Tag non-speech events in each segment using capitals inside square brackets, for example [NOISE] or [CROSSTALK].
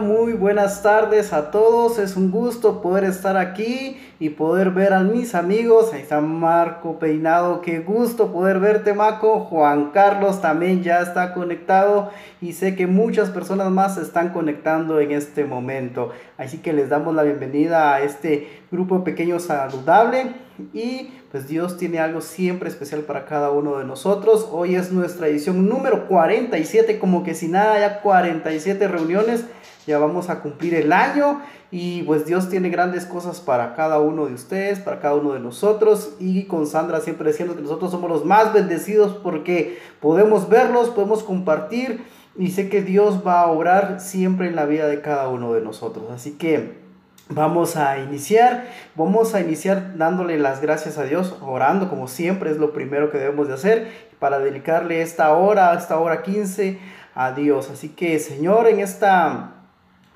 Muy buenas tardes a todos. Es un gusto poder estar aquí y poder ver a mis amigos. Ahí está Marco Peinado. Qué gusto poder verte, Marco. Juan Carlos también ya está conectado y sé que muchas personas más se están conectando en este momento. Así que les damos la bienvenida a este grupo pequeño saludable y pues Dios tiene algo siempre especial para cada uno de nosotros. Hoy es nuestra edición número 47, como que si nada, ya 47 reuniones, ya vamos a cumplir el año y pues Dios tiene grandes cosas para cada uno de ustedes, para cada uno de nosotros y con Sandra siempre diciendo que nosotros somos los más bendecidos porque podemos verlos, podemos compartir y sé que Dios va a obrar siempre en la vida de cada uno de nosotros. Así que Vamos a iniciar, vamos a iniciar dándole las gracias a Dios, orando como siempre es lo primero que debemos de hacer para dedicarle esta hora, esta hora 15 a Dios. Así que Señor, en esta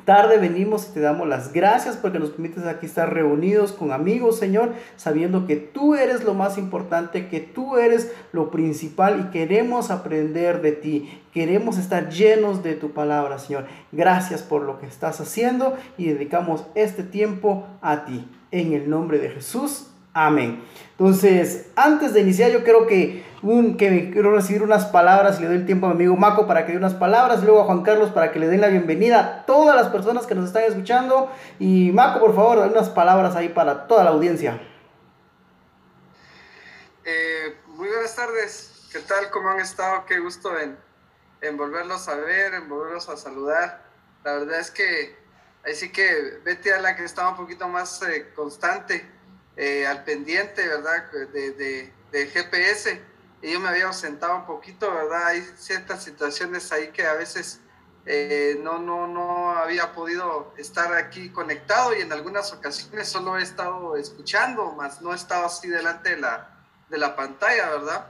tarde venimos y te damos las gracias porque nos permites aquí estar reunidos con amigos, Señor, sabiendo que tú eres lo más importante, que tú eres lo principal y queremos aprender de ti. Queremos estar llenos de tu palabra, Señor. Gracias por lo que estás haciendo y dedicamos este tiempo a ti. En el nombre de Jesús. Amén. Entonces, antes de iniciar, yo creo que, un, que quiero recibir unas palabras le doy el tiempo a mi amigo Maco para que dé unas palabras, y luego a Juan Carlos para que le den la bienvenida a todas las personas que nos están escuchando. Y Maco, por favor, dale unas palabras ahí para toda la audiencia. Eh, muy buenas tardes. ¿Qué tal? ¿Cómo han estado? Qué gusto en, volverlos a ver, en volverlos a saludar. La verdad es que ahí sí que Betty a la que estaba un poquito más eh, constante eh, al pendiente, ¿verdad? De, de, GPS. Y yo me había ausentado un poquito, ¿verdad? Hay ciertas situaciones ahí que a veces eh, no, no, no había podido estar aquí conectado y en algunas ocasiones solo he estado escuchando, más no he estado así delante de la, de la pantalla, ¿verdad?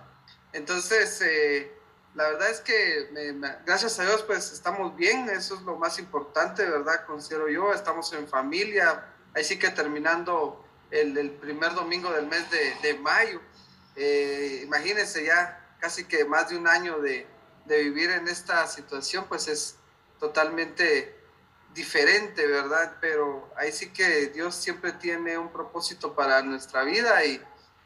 Entonces, eh, la verdad es que gracias a Dios pues estamos bien, eso es lo más importante, ¿verdad? Considero yo, estamos en familia, ahí sí que terminando el, primer domingo del mes de, mayo. Eh, imagínense ya casi que más de un año de, vivir en esta situación, pues es totalmente diferente, ¿verdad? Pero ahí sí que Dios siempre tiene un propósito para nuestra vida y,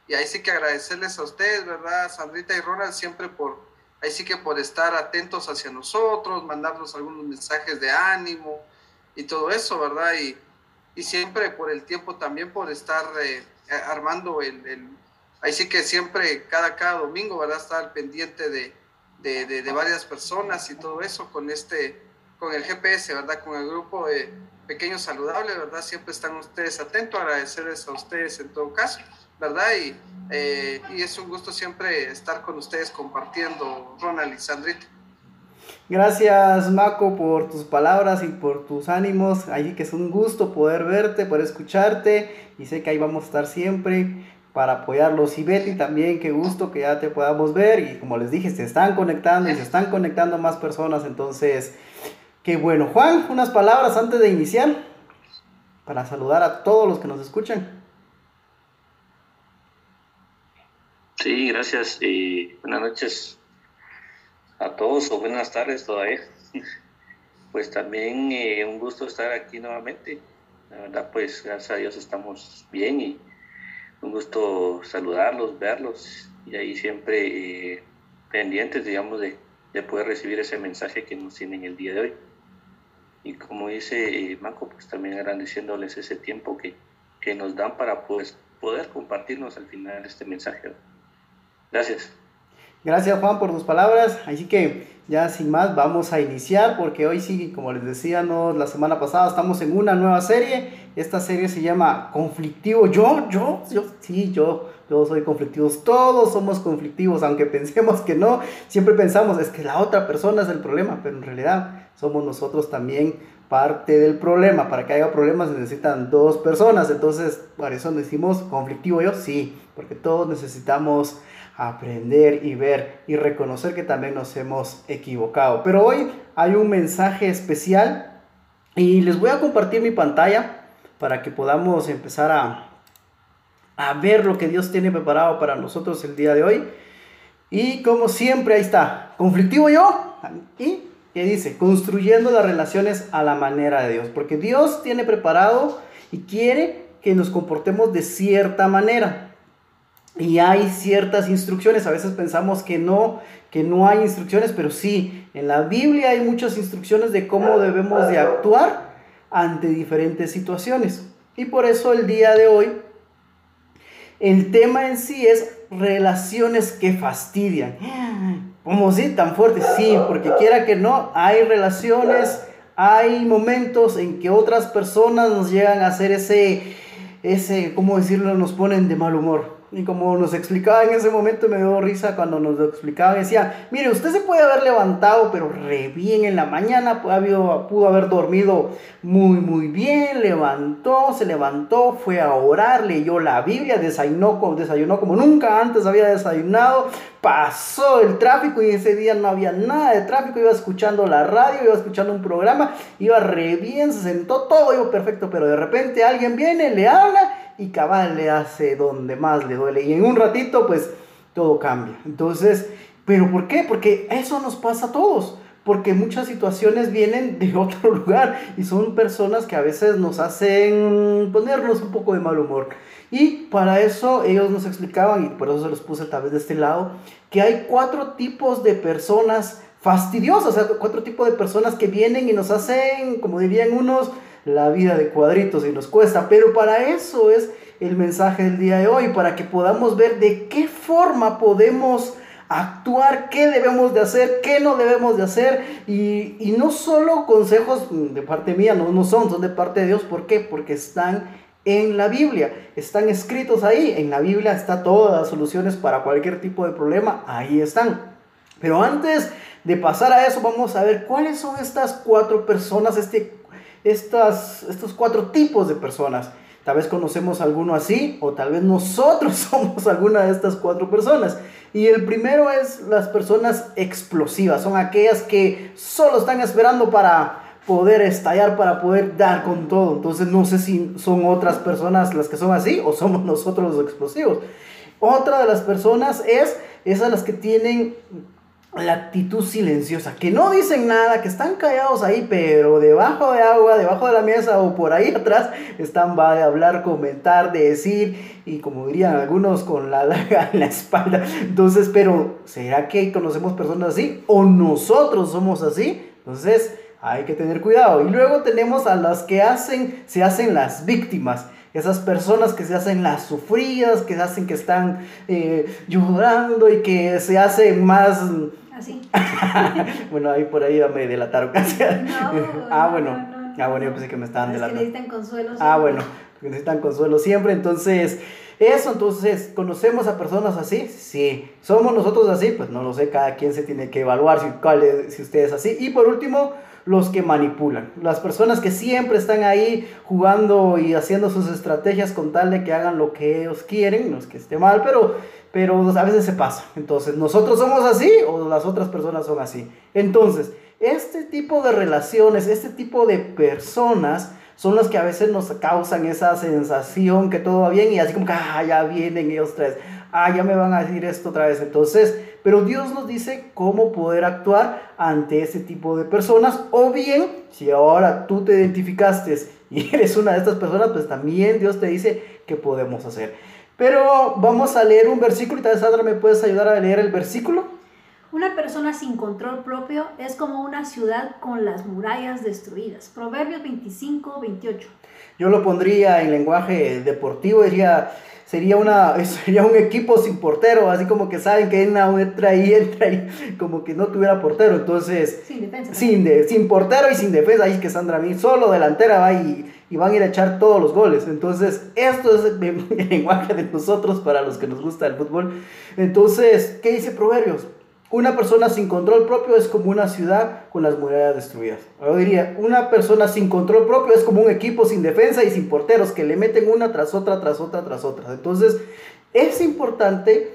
y ahí sí que agradecerles a ustedes, ¿verdad? Sandrita y Ronald, siempre por, ahí sí que por estar atentos hacia nosotros, mandarnos algunos mensajes de ánimo y todo eso, ¿verdad? Y, y siempre por el tiempo también por estar eh, armando el, el, ahí sí que siempre cada cada domingo verdad estar pendiente de, de, de, varias personas y todo eso con este con el GPS verdad con el grupo de pequeños saludables verdad siempre están ustedes atentos agradecerles a ustedes en todo caso verdad y, eh, y es un gusto siempre estar con ustedes compartiendo Ronald y Sandrita Gracias Maco por tus palabras y por tus ánimos. Ahí que es un gusto poder verte, poder escucharte y sé que ahí vamos a estar siempre para apoyarlos. Y Betty también, qué gusto que ya te podamos ver y como les dije, se están conectando y se están conectando más personas. Entonces, qué bueno. Juan, unas palabras antes de iniciar para saludar a todos los que nos escuchan. Sí, gracias y buenas noches a todos o buenas tardes todavía. [LAUGHS] Pues también eh, un gusto estar aquí nuevamente. La verdad, pues gracias a Dios estamos bien y un gusto saludarlos, verlos y ahí siempre eh, pendientes, digamos, de, de, poder recibir ese mensaje que nos tienen el día de hoy. Y como dice eh, Marco, pues también agradeciéndoles ese tiempo que, que nos dan para pues, poder compartirnos al final este mensaje. Gracias. Gracias Juan por tus palabras. Así que ya sin más vamos a iniciar porque hoy sí, como les decía la semana pasada, estamos en una nueva serie. Esta serie se llama Conflictivo. Yo, yo, yo, sí, yo, yo soy conflictivo. Todos somos conflictivos, aunque [LAUGHS] pensemos que no. Siempre pensamos, es que la otra persona es el problema, pero en realidad somos nosotros también parte del problema. Para que haya problemas necesitan dos personas. Entonces, por eso decimos conflictivo yo, sí, porque todos necesitamos aprender y ver y reconocer que también nos hemos equivocado. Pero hoy hay un mensaje especial y les voy a compartir mi pantalla para que podamos empezar a, a ver lo que Dios tiene preparado para nosotros el día de hoy. Y como siempre, ahí está, conflictivo yo y que dice, construyendo las relaciones a la manera de Dios, porque Dios tiene preparado y quiere que nos comportemos de cierta manera. Y hay ciertas instrucciones, a veces pensamos que no, que no hay instrucciones, pero sí, en la Biblia hay muchas instrucciones de cómo debemos de actuar ante diferentes situaciones. Y por eso el día de hoy, el tema en sí es relaciones que fastidian. ¿Cómo sí? Tan fuerte, sí, porque quiera que no, hay relaciones, hay momentos en que otras personas nos llegan a hacer ese, ese, ¿cómo decirlo? Nos ponen de mal humor. Y como nos explicaba en ese momento, me dio risa cuando nos lo explicaban. Decía, mire, usted se puede haber levantado, pero re bien en la mañana, pudo, pudo haber dormido muy, muy bien, levantó, se levantó, fue a orar, leyó la Biblia, desayunó, desayunó como nunca antes había desayunado, pasó el tráfico y ese día no había nada de tráfico, iba escuchando la radio, iba escuchando un programa, iba re bien, se sentó, todo iba perfecto, pero de repente alguien viene, le habla y cabal le hace donde más le duele. Y en un ratito, pues todo cambia. Entonces, ¿pero por qué? Porque eso nos pasa a todos. Porque muchas situaciones vienen de [LAUGHS] otro lugar y son personas que a veces nos hacen ponernos un poco de mal humor. Y para eso ellos nos explicaban, y por eso se los puse tal vez de este lado, que hay cuatro tipos de personas fastidiosas, o sea, cuatro tipos de personas que vienen y nos hacen, como dirían unos, la vida de cuadritos y nos cuesta, pero para eso es el mensaje del día de hoy, para que podamos ver de qué forma podemos actuar, qué debemos de hacer, qué no debemos de hacer, y, y no solo consejos de parte mía, no, no son, son de parte de Dios, ¿por qué? Porque están en la Biblia, están escritos ahí, en la Biblia está todas las soluciones para cualquier tipo de problema, ahí están. Pero antes de pasar a eso, vamos a ver cuáles son estas cuatro personas, este estas, estos cuatro tipos de personas. Tal vez conocemos alguno así o tal vez nosotros [LAUGHS] somos alguna de estas cuatro personas. Y el primero es las personas explosivas. Son aquellas que solo están esperando para poder estallar, para poder dar con todo. Entonces no sé si son otras personas las que son así o somos [LAUGHS] nosotros los explosivos. Otra de las personas es esas las que tienen la actitud silenciosa, que no dicen nada, que están callados ahí, pero debajo de agua, debajo de la mesa o por ahí [LAUGHS] atrás, están va de hablar, comentar, de decir, y como dirían algunos, con la [LAUGHS] daga en la espalda. Entonces, pero ¿será que conocemos personas así? ¿O nosotros somos así? Entonces, hay que tener cuidado. Y luego tenemos a las que hacen, se hacen las víctimas esas personas que se hacen las sufridas, que se hacen que están eh, llorando y que se hacen más Así. [LAUGHS] bueno, ahí por ahí me delataron casi. [LAUGHS] ah, bueno. ah, bueno, yo pensé que me estaban delatando. Es que necesitan consuelo. Ah, bueno, necesitan consuelo siempre. Entonces, eso, entonces, ¿conocemos a personas así? Sí. ¿Somos nosotros así? Pues no lo sé, cada quien se tiene que evaluar si, cuál si usted es así. Y por último, los que manipulan. Las personas que siempre están ahí jugando y haciendo sus estrategias con tal de que hagan lo que ellos quieren. No es que esté mal, pero pero a veces se pasa. Entonces, ¿nosotros somos así o las otras personas son así? Entonces, este tipo de relaciones, este tipo de personas son las que a veces nos causan esa sensación que todo va bien y así como que, ah, ya vienen ellos tres, ah, ya me van a decir esto otra vez. Entonces, pero Dios nos dice cómo poder actuar ante ese tipo de personas o bien, si ahora tú te identificaste y [LAUGHS] eres una de estas personas, pues también Dios te dice qué podemos hacer. Pero vamos a leer un versículo y tal vez Sandra me puedes ayudar a leer el versículo. Una persona sin control propio es como una ciudad con las murallas destruidas. Proverbios 25, 28. Yo lo pondría en lenguaje deportivo, diría, sería, una, [LAUGHS] sería un equipo sin portero, así como que saben que entra ahí, [LAUGHS] entra ahí, como que no tuviera portero, entonces... Sin defensa. Sin, de, sin portero y sin defensa, ahí que Sandra mí solo delantera va y y van a ir a echar todos los goles. Entonces, esto es el, [LAUGHS] lenguaje de nosotros para los que nos gusta el fútbol. Entonces, ¿qué dice Proverbios? Una persona sin control propio es como una ciudad con las murallas destruidas. Yo diría, una persona sin control propio es como un equipo sin defensa y sin porteros que le meten una tras otra, tras otra, tras otra. Entonces, es importante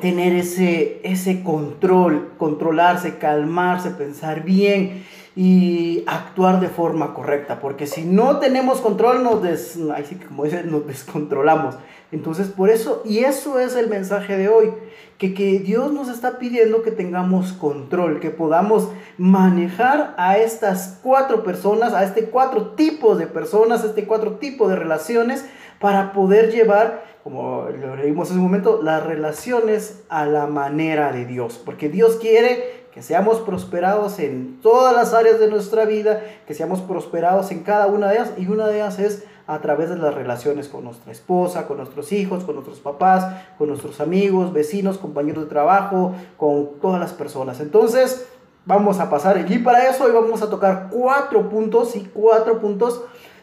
tener ese, ese control, controlarse, calmarse, pensar bien y actuar de forma correcta, porque si no tenemos control, nos, des, como nos descontrolamos. Entonces, por eso, y eso es el mensaje de hoy, que, que Dios nos está pidiendo que tengamos control, que podamos manejar a estas cuatro personas, a este cuatro tipos de personas, a este cuatro tipos de relaciones, para poder llevar, como lo leímos hace un momento, las relaciones a la manera de Dios, porque Dios quiere que seamos prosperados en todas las áreas de nuestra vida, que seamos prosperados en cada una de ellas, y una de ellas es a través de las relaciones con nuestra esposa, con nuestros hijos, con nuestros papás, con nuestros amigos, vecinos, compañeros de trabajo, con todas las personas. Entonces, vamos a pasar, y para eso hoy vamos a tocar cuatro puntos y cuatro puntos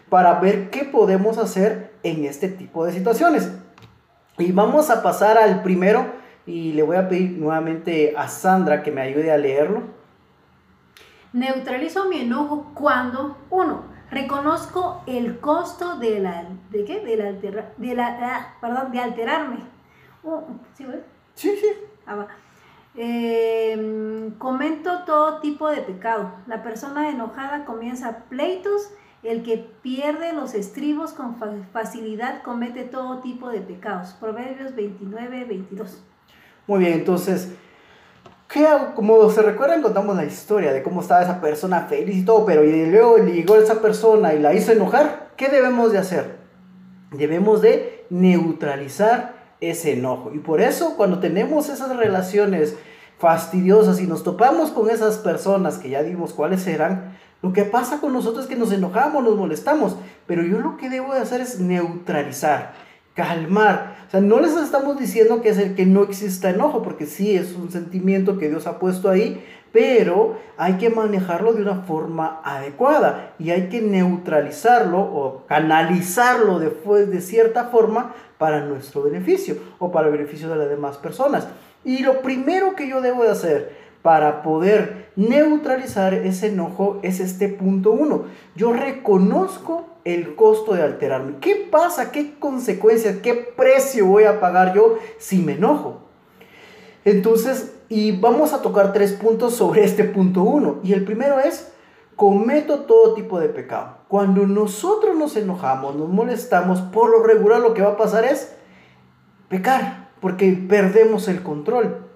para ver qué podemos hacer en este tipo de situaciones. Y vamos a pasar al primero, y le voy a pedir nuevamente a Sandra que me ayude a leerlo. Neutralizo mi enojo cuando, uno, reconozco el costo de la, ¿de qué? De la, de la ah, perdón, de alterarme. Uh, ¿Sí, Sí, sí. Ah, em, comento todo tipo de pecado. La persona enojada comienza pleitos. El que pierde los estribos con facilidad comete todo tipo de pecados. Proverbios 29, 22. Muy bien, entonces, ¿qué Como se recuerdan, contamos la historia de cómo estaba esa persona feliz y todo, pero y luego llegó esa persona y la hizo enojar. ¿Qué debemos de hacer? Debemos de neutralizar ese enojo. Y por eso cuando tenemos esas relaciones fastidiosas y nos topamos con esas personas que ya dimos cuáles eran, lo que pasa con nosotros es que nos enojamos, nos molestamos, pero yo lo que debo de hacer es neutralizar calmar. O sea, no les estamos diciendo que es el que no exista enojo, porque sí es un sentimiento que Dios ha puesto ahí, pero hay que manejarlo de una forma adecuada y hay que neutralizarlo o canalizarlo de, de cierta forma para nuestro beneficio o para el beneficio de las demás personas. Y lo primero que yo debo de hacer para poder neutralizar ese enojo es este punto uno. Yo reconozco el costo de alterarme. ¿Qué pasa? ¿Qué consecuencias? ¿Qué precio voy a pagar yo si me enojo? Entonces, y vamos a tocar tres puntos sobre este punto uno. Y el primero es, cometo todo tipo de pecado. Cuando nosotros nos enojamos, nos molestamos, por lo regular lo que va a pasar es pecar, porque perdemos el control.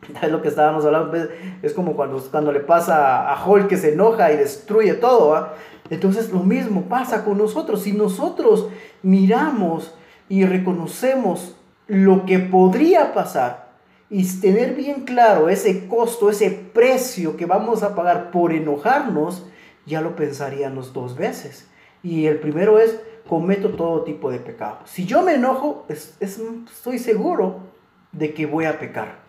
[LAUGHS] Es lo que estábamos hablando, es como cuando, cuando le pasa a Hulk que se enoja y destruye todo. Entonces lo mismo pasa con nosotros. Si nosotros miramos y reconocemos lo que podría pasar y tener bien claro ese costo, ese precio que vamos a pagar por enojarnos, ya lo pensaríamos dos veces. Y el primero es, cometo todo tipo de pecado. Si yo me enojo, estoy seguro de que voy a pecar.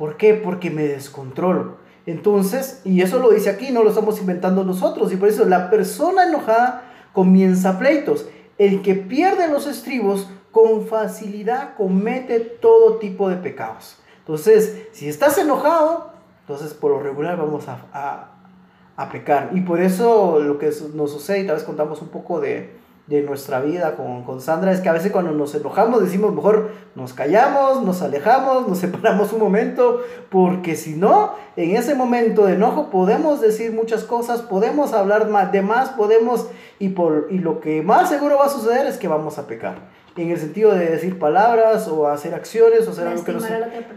¿Por qué? Porque me descontrolo. Entonces, y eso lo dice aquí, no lo estamos inventando nosotros, y por eso la persona enojada comienza pleitos. El que pierde los estribos con facilidad comete todo tipo de pecados. Entonces, si estás enojado, entonces por lo regular vamos a, a pecar. Y por eso lo que nos sucede, y tal vez contamos un poco de, de nuestra vida con, con, Sandra es que a veces cuando nos enojamos decimos mejor nos callamos, nos alejamos, nos [LAUGHS] separamos un momento, porque si no, en ese momento de enojo podemos decir muchas cosas, podemos hablar más, de más, podemos, y, por, y lo que más seguro va a suceder es que vamos a pecar. En el sentido de decir palabras o hacer acciones o hacer algo que nos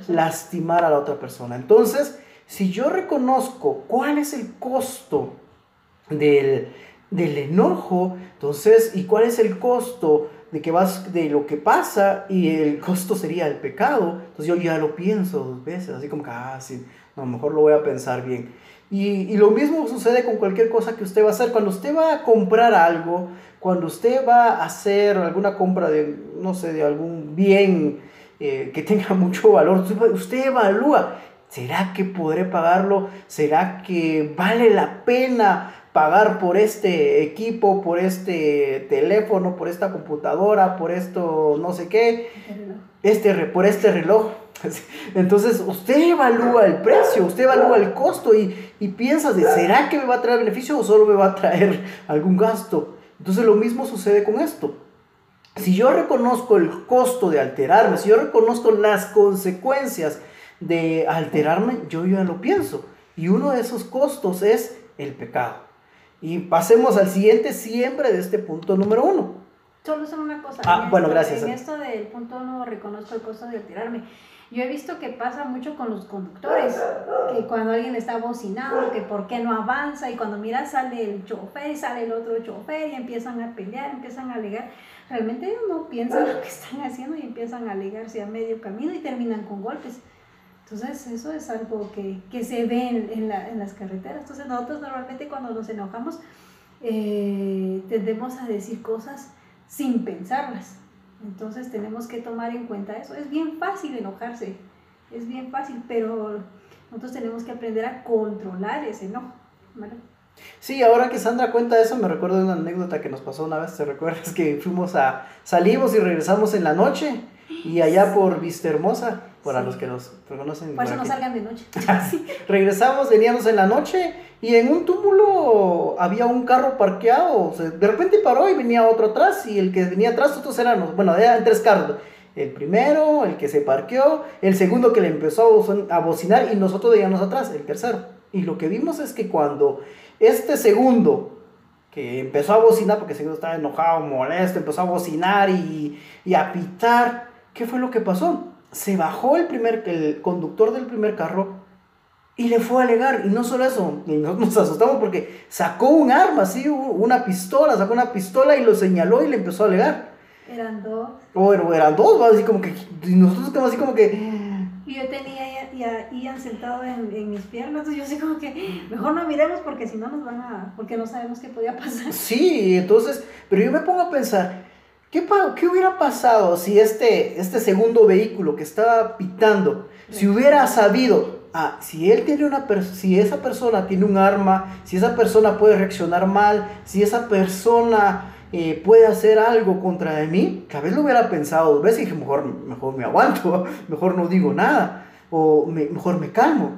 lastimar a la otra persona. Entonces, si yo reconozco cuál es el costo del del enojo. Entonces, ¿y cuál es el costo de que vas de lo que pasa? Y el [LAUGHS] costo sería el pecado. Entonces yo ya lo pienso dos veces, así como que, ah, sí, no, mejor lo voy a pensar bien. Y, lo mismo sucede con cualquier cosa que usted va a hacer. Cuando usted va a comprar algo, cuando usted va a hacer alguna compra de, no sé, de algún bien eh, que tenga [LAUGHS] mucho valor, usted evalúa, ¿será que podré pagarlo? ¿Será que vale la pena pagar por este equipo, por este teléfono, por esta computadora, por esto no sé qué, este, por este reloj. [LAUGHS] Entonces usted evalúa el precio, usted evalúa el costo y, y piensa de, ¿será que me va a traer beneficio o solo me va a traer [LAUGHS] algún gasto? Entonces lo mismo sucede con esto. Si yo reconozco el costo de alterarme, si yo reconozco las consecuencias de alterarme, yo ya lo pienso. Y uno de esos costos es el pecado. Y pasemos al siguiente siempre de este punto número uno. Solo son una cosa. Ah, bueno, gracias. En esto del punto uno reconozco el costo de alterarme. Yo he visto que pasa mucho con los conductores, que cuando alguien está bocinando, que por qué no avanza, y cuando mira sale el chofer y sale el otro chofer y empiezan a pelear, empiezan a alegar. Realmente ellos no piensan lo que están haciendo y empiezan a alegarse a medio camino y terminan con golpes. Entonces eso es algo que, que se ve en, en, la, en, las carreteras. Entonces nosotros normalmente cuando nos enojamos eh, tendemos a decir cosas sin pensarlas. Entonces tenemos que tomar en cuenta eso. Es bien fácil enojarse, es bien fácil, pero nosotros tenemos que aprender a controlar ese enojo. ¿vale? Sí, ahora que Sandra cuenta eso, me recuerdo una anécdota que nos pasó una vez, ¿te recuerdas? [LAUGHS] Que fuimos a, salimos y regresamos en la noche y allá por Vista Hermosa, para los que nos conocen. Por eso no salgan de noche. [LAUGHS] regresamos, veníamos en la noche y en un túmulo había un carro parqueado, de repente paró y venía otro atrás y el que venía atrás, otros eran, bueno, eran tres carros. El primero, el que se parqueó, el segundo que le empezó a bocinar y nosotros veníamos atrás, el tercero. Y lo que vimos es que cuando este segundo, que empezó a bocinar, porque el segundo estaba enojado, molesto, empezó a bocinar y, y a pitar, ¿qué fue lo que pasó? Se bajó el, primer, el conductor del primer carro y le fue a alegar. Y no solo eso, y nos asustamos porque sacó un arma, así, una pistola, sacó una pistola y lo señaló y le empezó a alegar. Eran dos. Bueno, eran dos, así como que, y nosotros como así como que... Y yo tenía a Ian sentado en, en, mis piernas, entonces yo sé como que mejor no miremos porque si no nos van a... porque no sabemos qué podía pasar. Sí, entonces, pero yo me pongo a pensar, ¿qué, qué hubiera pasado si este, este segundo vehículo que estaba pitando, si hubiera sabido ah, si él tiene una si esa persona tiene un arma, si esa persona puede reaccionar mal, si esa persona eh, puede hacer algo contra de mí, tal vez lo hubiera pensado dos veces y dije, mejor, mejor me aguanto, [LAUGHS] mejor no digo nada, o mejor me calmo.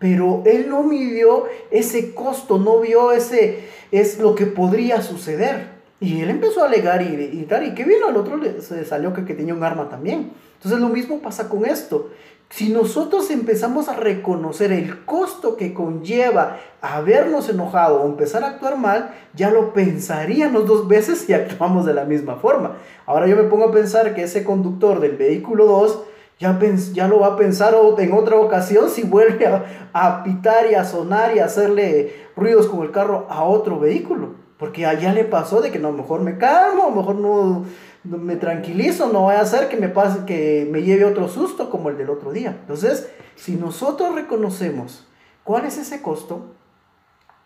Pero él no midió ese costo, no vio ese, es lo que podría suceder. Y él empezó a alegar y, y y que vino al otro le, se salió que, que tenía un arma también. Entonces lo mismo pasa con esto. Si nosotros empezamos a reconocer el costo que conlleva habernos enojado o empezar a actuar mal, ya lo pensaríamos dos veces y [LAUGHS] actuamos de la misma forma. Ahora yo me pongo a pensar que ese conductor del vehículo 2 ya, ya lo va a pensar en otra ocasión si vuelve a, a pitar y a sonar y a hacerle ruidos con el carro a otro vehículo. Porque allá le pasó de que no, mejor me calmo, mejor no, me tranquilizo, no voy a hacer que me pase, que me lleve otro susto como el del otro día. Entonces, si nosotros reconocemos cuál es ese costo,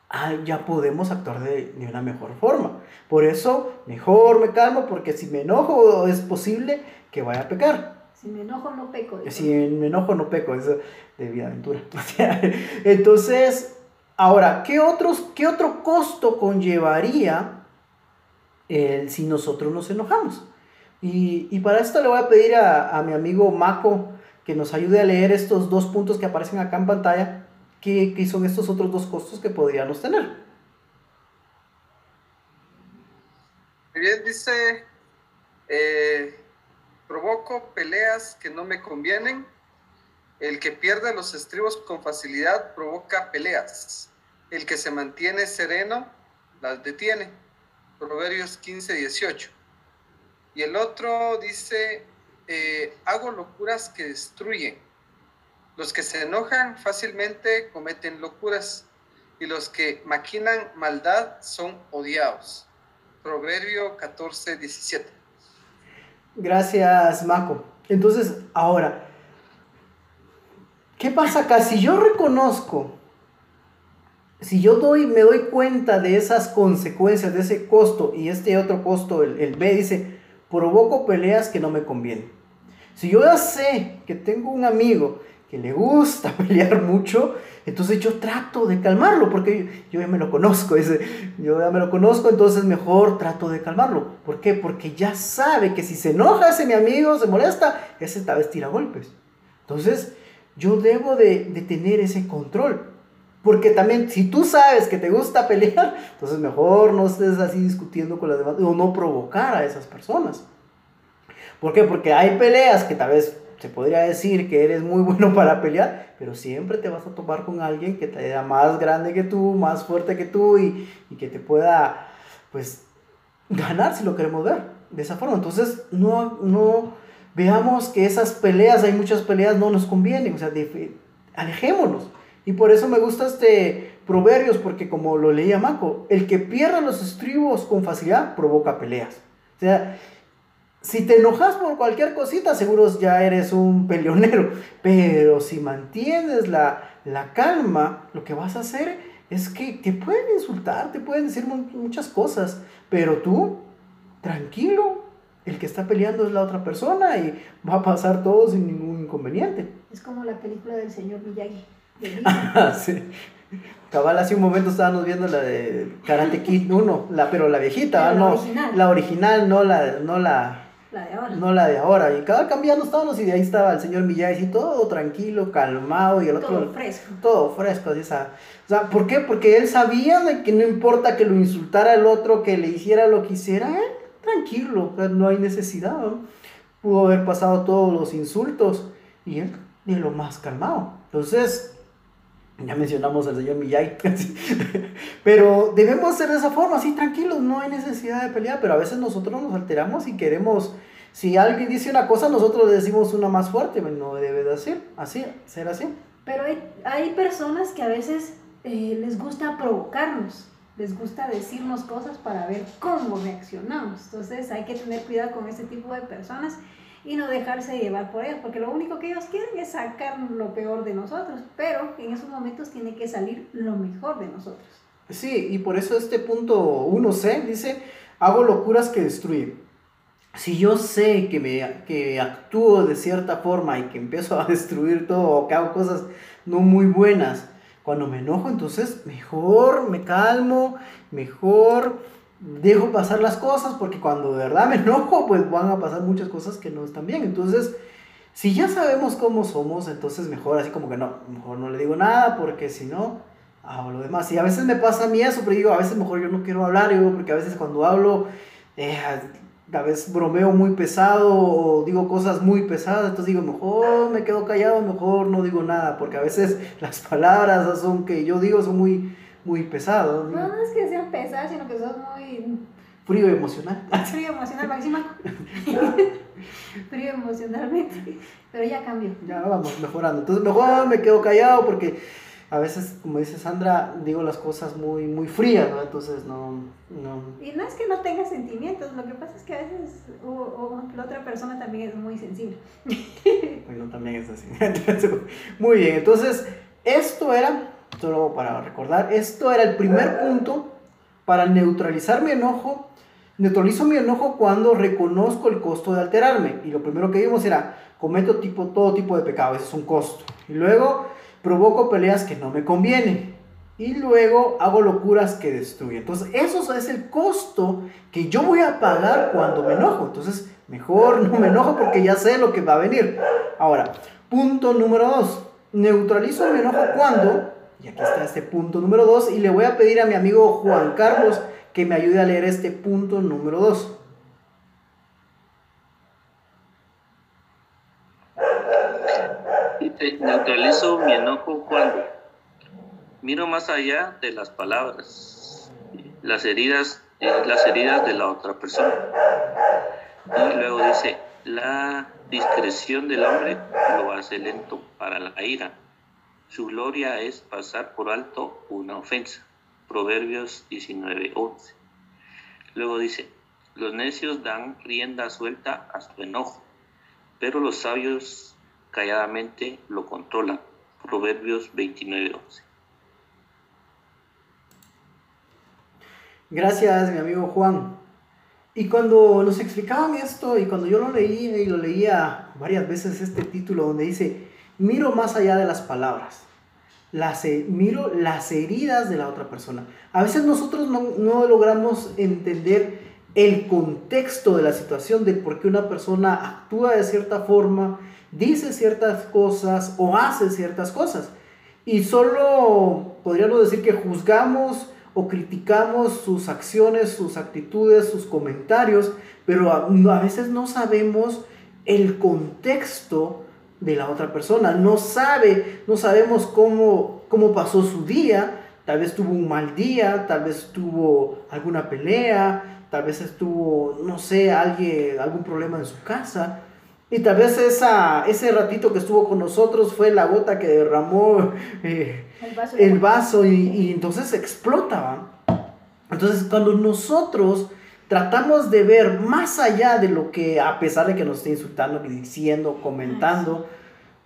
ah, ya podemos actuar de, de, una mejor forma. Por eso, mejor me calmo, porque si me enojo es posible que vaya a pecar. Si me enojo no peco. Si me enojo no peco, eso de vida aventura. [LAUGHS] Entonces, ahora, ¿qué, otros, ¿qué otro costo conllevaría si nosotros nos enojamos? Y, para esto le voy a pedir a, mi amigo Mako que nos ayude a leer estos dos puntos que aparecen acá en pantalla, que, son estos otros dos costos que podríamos tener. Muy bien, dice, eh, provoco peleas que no me convienen, el que pierde los estribos con facilidad provoca peleas, el que se mantiene sereno las detiene. Proverbios 15, 18. Y el otro dice, eh, hago locuras que destruyen. Los que se enojan fácilmente cometen locuras y los que maquinan maldad son odiados. Proverbio 14, 17. Gracias, Maco. Entonces, ahora, ¿qué pasa acá? Si yo reconozco, si yo doy, me doy cuenta de esas consecuencias, de ese costo, y este otro costo, el, el B dice, provoco peleas que no me convienen. Si yo ya sé que tengo un amigo que le gusta [LAUGHS] pelear mucho, entonces yo trato de calmarlo, porque yo, ya me lo conozco, ese, yo ya me lo conozco, entonces mejor trato de calmarlo. ¿Por qué? Porque ya sabe que si se enoja ese mi amigo, se molesta, ese tal vez tira golpes. Entonces yo debo de, de tener ese control. Porque también, si tú sabes que te gusta pelear, [LAUGHS] entonces mejor no estés así discutiendo con las demás o no provocar a esas personas. ¿Por qué? Porque hay peleas que tal vez se podría decir que eres muy [LAUGHS] bueno para pelear, pero siempre te vas a topar con alguien que te da más grande que tú, más fuerte que tú y, y que te pueda, pues, ganar si lo queremos ver de esa forma. Entonces, no, no veamos que esas peleas, hay muchas peleas, no nos convienen, o sea, alejémonos. Y por eso me gusta este Proverbios, porque como lo leía Maco, el que pierda los estribos con facilidad provoca peleas. O sea, si te enojas por cualquier cosita, seguro ya eres un peleonero. [LAUGHS] Pero si mantienes la, la calma, lo que vas a hacer es que te pueden insultar, te pueden decir muchas cosas, pero tú, tranquilo, el que está peleando es la otra persona y va a pasar todo sin ningún inconveniente. Es como la película del señor Miyagi. Sí. Cabal, hace un momento estábamos viendo la de Karate Kid 1, la, pero la viejita, la no, original. la original, no la, no la, La de ahora. no la de ahora. Y cada cambiando estábamos y de ahí estaba el señor Miyagi, y todo tranquilo, calmado y el otro Todo fresco. todo fresco, así, esa. O sea, ¿por qué? Porque él sabía de que no importa que lo insultara el otro, que le hiciera lo que hiciera, él, tranquilo, no hay necesidad. ¿no? Pudo haber pasado todos los insultos y él de lo más calmado. Entonces, ya mencionamos al señor Miyagi, [LAUGHS] pero debemos ser de esa forma, así tranquilos, no hay necesidad de pelear, pero a veces nosotros nos alteramos y queremos, si alguien dice una cosa, nosotros le decimos una más fuerte, no debe de ser así, ser así. Pero hay, hay personas que a veces eh, les gusta provocarnos, les gusta decirnos cosas para ver cómo reaccionamos. Entonces hay que tener cuidado con este tipo de personas y no dejarse llevar por ellos, porque lo único que ellos quieren es sacar lo peor de nosotros, pero en esos momentos tiene que salir lo mejor de nosotros. Sí, y por eso este punto 1c dice, hago locuras que destruyen. Si yo sé que, me, que actúo de cierta forma y que empiezo a [LAUGHS] destruir todo o que hago cosas no muy buenas, cuando me enojo, entonces mejor me calmo, mejor dejo pasar las cosas, porque cuando de verdad me enojo, pues van a pasar muchas cosas que no están bien. Entonces, si ya sabemos cómo somos, entonces mejor así como que no, mejor no le digo nada, porque si no, hago lo demás. Y a veces me pasa a mí eso, pero digo, a veces mejor yo no quiero hablar, digo, porque a veces cuando hablo, eh, a veces bromeo muy pesado o digo cosas muy pesadas, entonces digo, mejor me quedo callado, mejor no digo nada, porque a veces las palabras son que yo digo son muy, muy pesadas. No, no es que sean pesadas, sino que son muy Frío emocional. [LAUGHS] frío emocional, máxima. [LAUGHS] frío emocionalmente. Pero ya cambió. Ya vamos mejorando. Entonces mejor me quedo callado porque a veces, como dice Sandra, digo las cosas muy, muy frías, ¿no? Entonces no, no. Y no es que no tenga sentimientos, lo que pasa es que a veces o, o la otra persona también es muy sensible. [LAUGHS] Bueno, también es así. Muy bien, entonces esto era, solo para recordar, esto era el primer punto para neutralizar mi enojo. Neutralizo mi enojo cuando reconozco el costo de alterarme. Y lo primero que vimos era, cometo tipo, todo tipo de pecado, ese es un costo. Y luego provoco peleas que no me convienen. Y luego hago locuras que destruyen. Entonces, eso es el costo que yo voy a pagar cuando me enojo. Entonces, mejor no me enojo porque ya sé lo que va a venir. Ahora, punto número dos. Neutralizo mi enojo cuando, y aquí está este punto número dos, y le voy a pedir a mi amigo Juan Carlos que me ayude a leer este punto número dos. Dice, neutralizo mi enojo cuando miro más allá de las palabras, las heridas, eh, las heridas de la otra persona. Y luego dice, la discreción del hombre lo hace lento para la ira. Su gloria es pasar por alto una ofensa. Proverbios 19:11. Luego dice, los necios dan rienda suelta a su enojo, pero los sabios calladamente lo controlan. Proverbios 29:11. Gracias, mi amigo Juan. Y cuando nos explicaban esto, y cuando yo lo leía y lo leía varias veces este título donde dice, miro más allá de las palabras, las, miro las heridas de la otra persona. A veces nosotros no, logramos entender el contexto de la situación, de por qué una persona actúa de cierta forma, dice ciertas cosas o hace ciertas cosas. Y solo podríamos decir que juzgamos o criticamos sus acciones, sus actitudes, sus comentarios, pero a veces no sabemos el contexto de la otra persona, no sabe, no sabemos cómo, cómo pasó su día, tal vez tuvo un mal día, tal vez tuvo alguna pelea, tal vez estuvo, no sé, alguien, algún problema en su casa. Y tal vez esa, ese ratito que estuvo con nosotros fue la gota que derramó [LAUGHS] eh, el vaso, y, y, entonces explota. Entonces cuando nosotros tratamos de ver más allá de lo que, a pesar de que nos esté insultando, diciendo, comentando,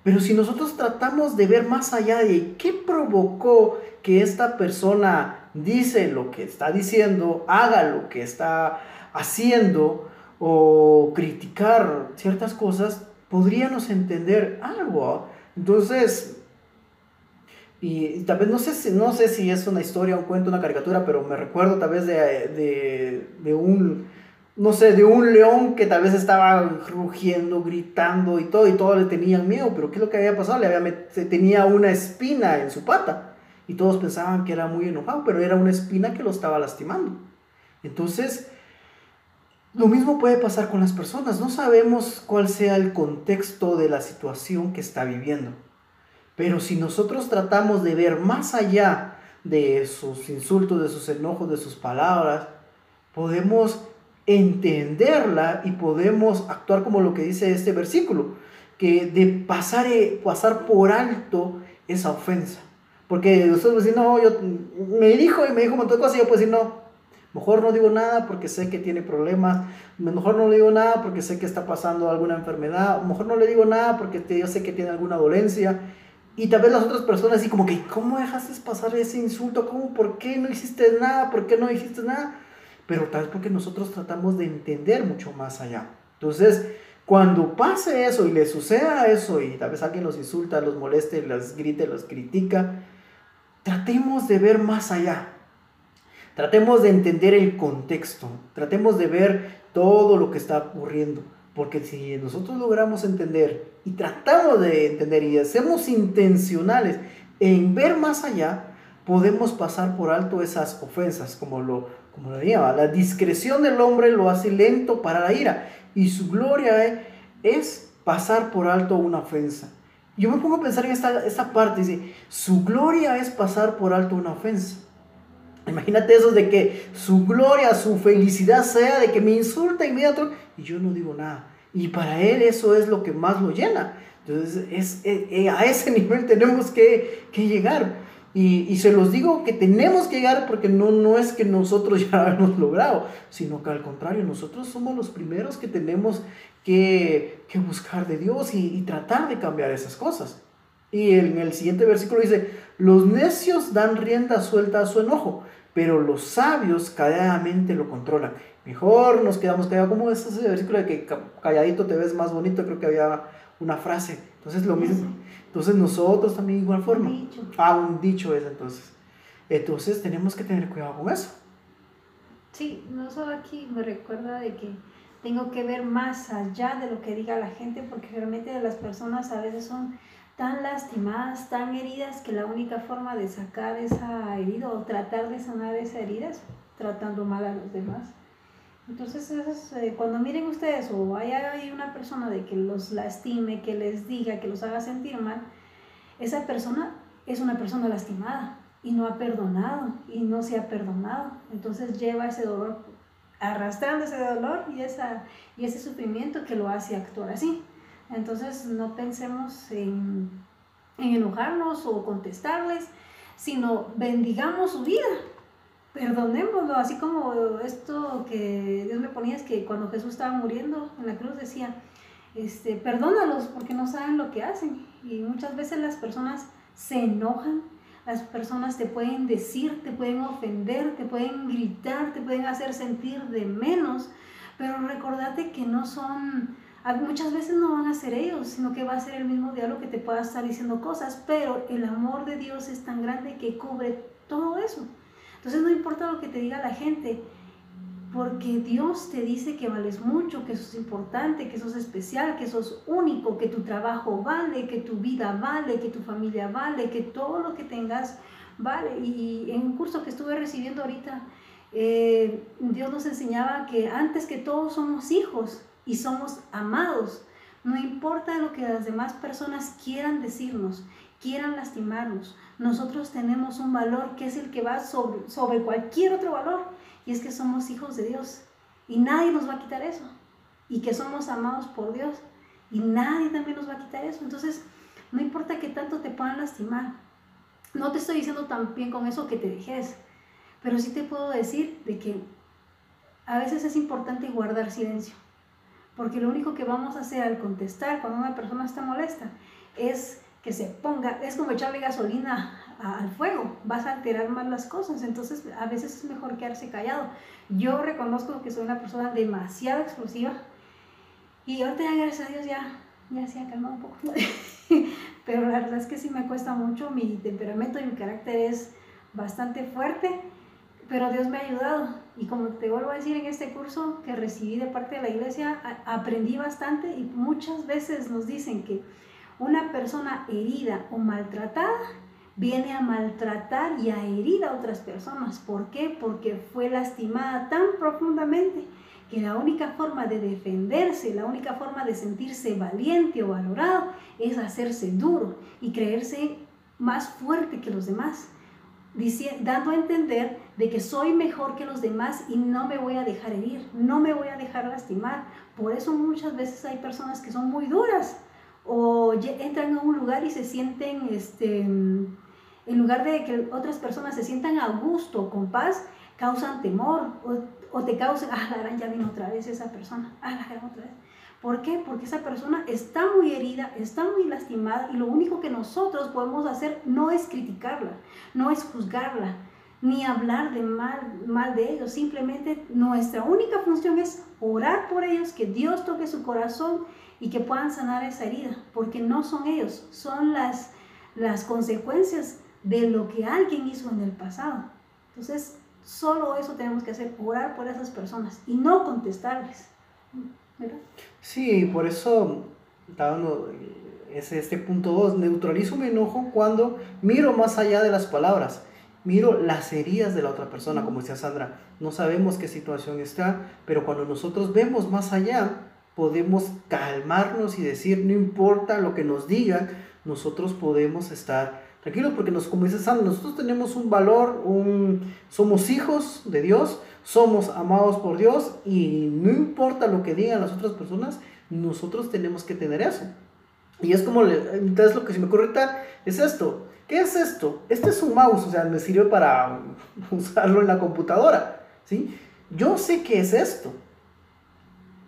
pero si nosotros tratamos de ver más allá de qué provocó que esta persona dice lo que está diciendo, haga lo que está haciendo o criticar ciertas cosas, podríamos entender algo. Entonces, y, tal vez no sé, si, no sé si es una historia, un cuento, una caricatura, pero me recuerdo tal vez de, de, un, no sé, de un león que tal vez estaba rugiendo, gritando y todo, y todos le tenían miedo, pero ¿qué es lo que había pasado? Le había tenía una espina en su pata, y todos pensaban que era muy enojado, pero era una espina que lo estaba lastimando. Entonces, lo mismo puede pasar con las personas, no sabemos cuál sea el contexto de la situación que está viviendo. Pero si nosotros tratamos de ver más allá de sus insultos, de sus enojos, de sus palabras, podemos entenderla y podemos actuar como lo que dice este versículo, que de pasar, eh, pasar por alto esa ofensa. Porque usted puede decir, no, yo me dijo y me dijo un montón de cosas y yo puedo decir, no, mejor no digo nada porque sé que tiene problemas, mejor no le digo nada porque sé que está pasando alguna enfermedad, mejor no le digo nada porque yo sé que tiene alguna dolencia y tal vez las otras personas así como que, ¿cómo dejaste pasar ese insulto? ¿Cómo? ¿Por qué no hiciste nada? ¿Por qué no dijiste nada? Pero tal vez porque nosotros tratamos de entender mucho más allá. Entonces, cuando pase eso y le suceda eso y tal vez alguien los insulta, los moleste, los grite, los critica, tratemos de ver más allá. Tratemos de entender el contexto. Tratemos de ver todo lo que está ocurriendo. Porque si nosotros logramos entender y tratamos de entender y hacemos intencionales en ver más allá, podemos pasar por alto esas ofensas, como lo, como lo llama. La discreción del hombre lo hace lento para la ira y su gloria es pasar por alto una ofensa. Yo me pongo a pensar en esta, esta parte, dice, su gloria es pasar por alto una ofensa. Imagínate eso de que su gloria, su felicidad sea de que me insulta inmediato y yo no digo nada. Y para él eso es lo que más lo llena. Entonces es, eh, eh, a ese [LAUGHS] nivel tenemos que, que llegar. Y, y, se los digo que tenemos que llegar porque no, no es que nosotros [LAUGHS] ya lo hemos logrado, sino que al contrario, nosotros somos los primeros que tenemos que, que buscar de Dios y, y, tratar de cambiar esas cosas. Y en el siguiente versículo dice, los necios dan rienda suelta a su enojo, pero los sabios calladamente lo controlan. Mejor nos quedamos callados. ¿Cómo es ese versículo de que calladito te ves más bonito? Creo que había una frase. Entonces lo mismo. Entonces nosotros también igual forma. Un dicho. Ah, un dicho es entonces. Entonces tenemos que tener cuidado con eso. Sí, no solo aquí me recuerda de que tengo que ver más allá de lo que diga la gente porque realmente las personas a veces son tan lastimadas, tan heridas, que la única forma de sacar esa herida o tratar de sanar esa herida es tratando mal a los demás. Entonces, eh, cuando miren ustedes o hay una persona de que los lastime, que les diga, que los haga sentir mal, esa persona es una persona lastimada y no ha perdonado y no se ha perdonado. Entonces lleva ese dolor, arrastrando ese dolor y, esa, y ese sufrimiento que lo hace actuar así. Entonces no pensemos en, en enojarnos o contestarles, sino bendigamos su vida, perdonémoslo, así como esto que Dios me ponía es que cuando Jesús estaba muriendo en la cruz decía, este, perdónalos porque no saben lo que hacen. Y muchas veces las personas se enojan, las personas te pueden decir, te pueden ofender, te pueden gritar, te pueden hacer sentir de menos, pero recordate que no son muchas veces no van a ser ellos, sino que va a ser el mismo diablo que te pueda estar diciendo cosas, pero el amor de Dios es tan grande que cubre todo eso. Entonces no importa lo que te diga la gente, porque Dios te dice que vales mucho, que sos importante, que sos especial, que sos único, que tu trabajo vale, que tu vida vale, que tu familia vale, que todo lo que tengas vale. Y en un curso que estuve recibiendo ahorita, eh, Dios nos enseñaba que antes que todos somos hijos, y somos amados. No importa lo que las demás personas quieran decirnos, quieran lastimarnos, nosotros tenemos un valor que es el que va sobre, sobre cualquier otro valor, y es que somos hijos de Dios. Y nadie nos va a quitar eso. Y que somos amados por Dios. Y nadie también nos va a quitar eso. Entonces, no importa que tanto te puedan lastimar. No te estoy diciendo también con eso que te dejes. Pero sí te puedo decir de que a veces es importante guardar silencio. Porque lo único que vamos a hacer al contestar cuando una persona está molesta es que se ponga, es como echarle gasolina al fuego, vas a alterar más las cosas, entonces a veces es mejor quedarse callado. Yo reconozco que soy una persona demasiado explosiva y ahorita ya gracias a Dios ya, ya se ha calmado un poco, [LAUGHS] pero la verdad es que sí me cuesta mucho, mi temperamento y mi carácter es bastante fuerte, pero Dios me ha ayudado y como te vuelvo a decir en este curso que recibí de parte de la iglesia, aprendí bastante y muchas veces nos dicen que una persona herida o maltratada viene a maltratar y a herir a otras personas. ¿Por qué? Porque fue lastimada tan profundamente que la única forma de defenderse, la única forma de sentirse valiente o valorado es hacerse duro y creerse más fuerte que los demás, dando a entender de que soy mejor que los demás y no me voy a dejar herir, no me voy a dejar lastimar. Por eso muchas veces hay personas que son muy duras o entran a un lugar y se sienten este, en lugar de que otras personas se sientan a gusto, con paz, causan temor o, te causan, [LAUGHS] ah, la gran ya vino otra vez esa persona, ah, la gran otra vez. ¿Por qué? Porque esa persona está muy herida, está muy lastimada y lo único que nosotros podemos hacer no es criticarla, no es juzgarla, ni hablar de mal, de ellos. Simplemente nuestra única función es orar por ellos, que Dios toque su corazón y que puedan sanar esa herida, porque no son ellos, son las, las consecuencias de lo que alguien hizo en el pasado. Entonces, solo eso tenemos que hacer, orar por esas personas y no contestarles. ¿Verdad? Sí, por eso es este punto 2, neutralizo mi enojo cuando miro más allá de las palabras, miro las heridas de la otra persona, como decía Sandra, no sabemos qué situación está, pero cuando nosotros vemos más allá, podemos calmarnos y decir, no importa lo que nos digan, nosotros podemos estar Tranquilos porque nos, como dice Sandra, nosotros tenemos un valor, un, somos hijos de Dios, somos amados por Dios y no importa lo que digan las otras personas, nosotros tenemos que tener eso. Y es como, entonces lo que se me ocurre es esto. ¿Qué es esto? Este es un mouse, o sea, me sirve para [LAUGHS] usarlo en la computadora, ¿sí? Yo sé qué es esto.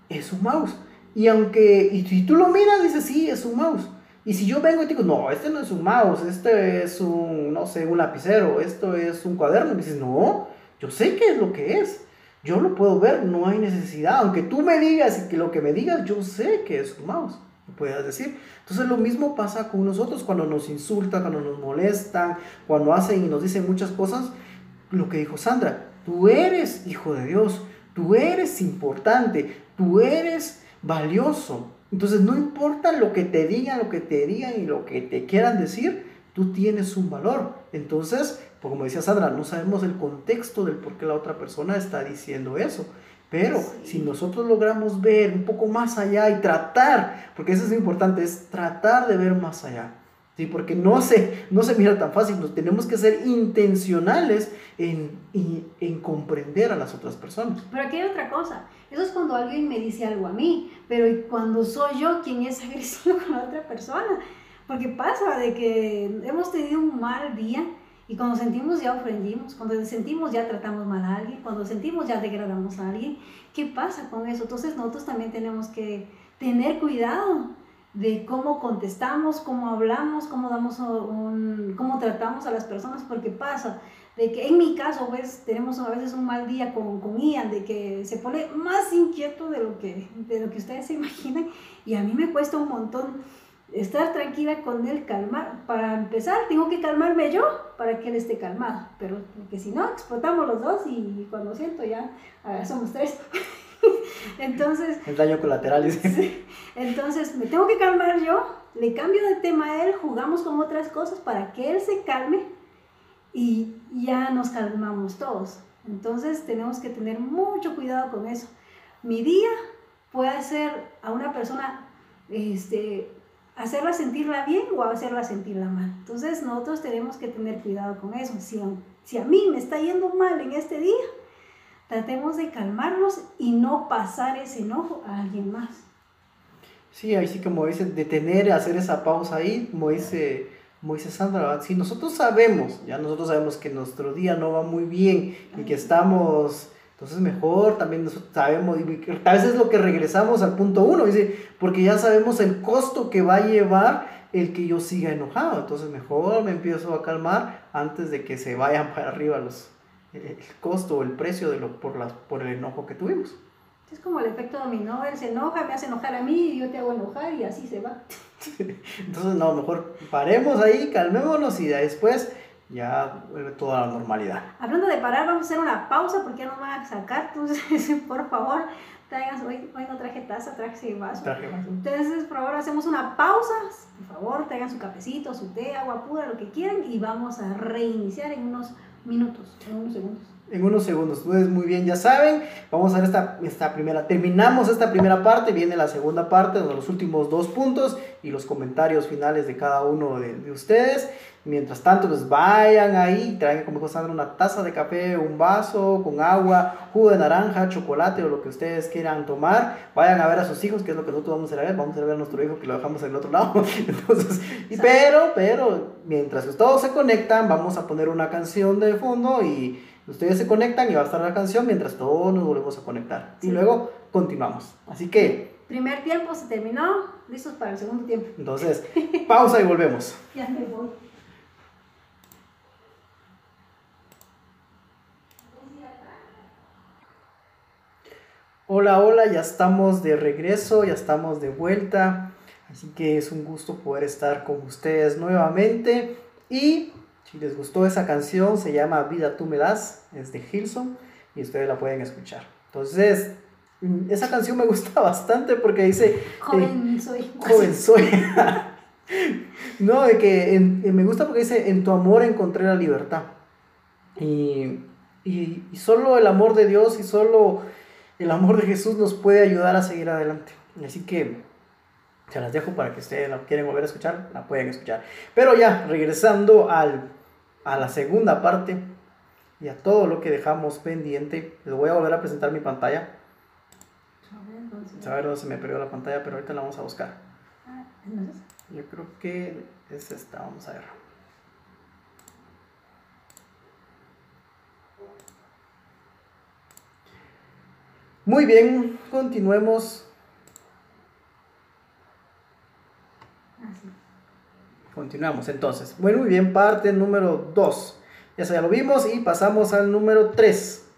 Es un mouse. Y aunque, y si tú lo miras, dices, sí, es un mouse. Y si yo vengo y te digo, no, este no es un mouse, este es un, no sé, un lapicero, esto es un cuaderno, y me dices, no, yo sé qué es lo que es. Yo lo puedo ver, no hay necesidad. Aunque tú me digas y que lo que me digas, yo sé que es un mouse. Puedas decir. Entonces lo mismo pasa con nosotros cuando nos insultan, cuando nos molestan, cuando hacen y nos dicen muchas cosas. Lo que dijo Sandra, tú eres hijo de Dios, tú eres importante, tú eres valioso. Entonces no importa lo que te digan, lo que te digan y lo que te quieran decir, tú tienes un valor. Entonces, como decía Sandra, no sabemos el contexto del por qué la otra persona está diciendo eso. Pero si nosotros logramos ver un poco más allá y tratar, porque eso es importante, es tratar de ver más allá. ¿sí? Porque no se, no se mira tan fácil, nos tenemos que ser intencionales en, en, en comprender a las otras personas. Pero aquí hay otra cosa, eso es cuando alguien me dice algo a mí, pero cuando soy yo quien es [LAUGHS] agresivo con la otra persona, porque pasa de que hemos tenido un mal día y cuando sentimos ya ofendimos, cuando sentimos ya tratamos mal a alguien, cuando sentimos ya degradamos a alguien, ¿qué pasa con eso? Entonces nosotros también tenemos que tener cuidado de cómo contestamos, cómo hablamos, cómo damos un, cómo tratamos a las personas, porque pasa de que en mi caso, pues, tenemos a veces un mal día con, con Ian, de que se pone más inquieto de lo, que, de lo que ustedes se imaginan, y a mí me cuesta un montón estar tranquila con él, calmar. Para empezar, tengo que calmarme yo para que él esté calmado, pero porque si no, explotamos los dos y cuando siento ya, somos tres. [LAUGHS] Entonces... El daño colateral. [LAUGHS] Entonces, me tengo que calmar yo, le cambio de tema a él, jugamos con otras cosas para que él se calme y ya nos calmamos todos. Entonces tenemos que tener mucho cuidado con eso. Mi día puede ser a una persona este, hacerla sentirla bien o hacerla sentirla mal. Entonces nosotros tenemos que tener cuidado con eso. Si, si a mí me está yendo mal en este día, tratemos de calmarnos y no pasar ese enojo a alguien más. Sí, ahí sí como dice, detener, hacer esa pausa ahí, como dice, como dice Sandra, si nosotros sabemos, ya nosotros sabemos que nuestro día no va muy bien y que estamos entonces mejor también nosotros sabemos, tal vez es lo que regresamos al punto uno, dice, porque ya sabemos el costo que va a llevar el que yo siga enojado. Entonces mejor me empiezo a calmar antes de que se vayan [LAUGHS] para arriba los, el costo o el precio de lo, por, las, por el enojo que tuvimos. Es como el efecto dominó, él se enoja, me hace enojar a mí y yo te hago enojar y así se va. [LAUGHS] Entonces no, mejor paremos ahí, calmémonos y después ya vuelve toda la normalidad. Hablando de parar, vamos a hacer una pausa porque ya nos van a sacar. [LAUGHS] Entonces, por favor, traigan, hoy, hoy no traje taza, traje vaso. Traje vaso. Entonces, por favor, hacemos una pausa. Por favor, traigan su cafecito, su té, agua pura, lo que quieran. Y vamos a reiniciar en unos minutos, en unos segundos en unos segundos. Ustedes muy bien ya saben. Vamos a ver esta, esta primera. Terminamos esta primera parte. Viene la segunda parte, donde los últimos dos puntos y los comentarios finales de cada uno de, de ustedes. Mientras tanto, pues vayan ahí, traigan como cosa una taza de café, un vaso con agua, jugo de naranja, chocolate o lo que ustedes quieran tomar. Vayan a ver a sus hijos, que es lo que nosotros vamos a ver. Vamos a ver a nuestro hijo que lo dejamos en el otro lado. [LAUGHS] Entonces, pero, pero, mientras todos se conectan, vamos a poner una canción de fondo y Ustedes se conectan y va a estar la canción mientras todos nos volvemos a conectar. Y luego continuamos. Así que... Primer tiempo se terminó, listos para el segundo tiempo. Entonces, pausa y volvemos. [LAUGHS] ya me voy. Hola, hola, ya estamos de regreso, ya estamos de vuelta. Así que es un gusto poder estar con ustedes nuevamente. Y si les gustó esa canción, se llama Vida tú me das, es de Hilson y ustedes la pueden escuchar. Entonces, mm, esa canción me [LAUGHS] gusta bastante porque dice... Joven soy. Joven soy. [LAUGHS] no, de que me gusta porque dice, en tu amor encontré la libertad. Y, y, y, solo el amor de Dios y solo el amor de Jesús nos puede ayudar a seguir adelante. Así que se las dejo para que ustedes la quieren volver a escuchar, la pueden escuchar. Pero ya, regresando al a la segunda parte y a todo lo que dejamos pendiente. Les voy a volver a presentar mi pantalla. A ver dónde se me perdió la pantalla, pero ahorita la vamos a buscar. Ah, Yo creo que es esta, vamos a ver. Muy bien, continuemos. Continuamos entonces. Bueno, muy bien, parte número 2. Eso ya lo vimos y pasamos al número 3.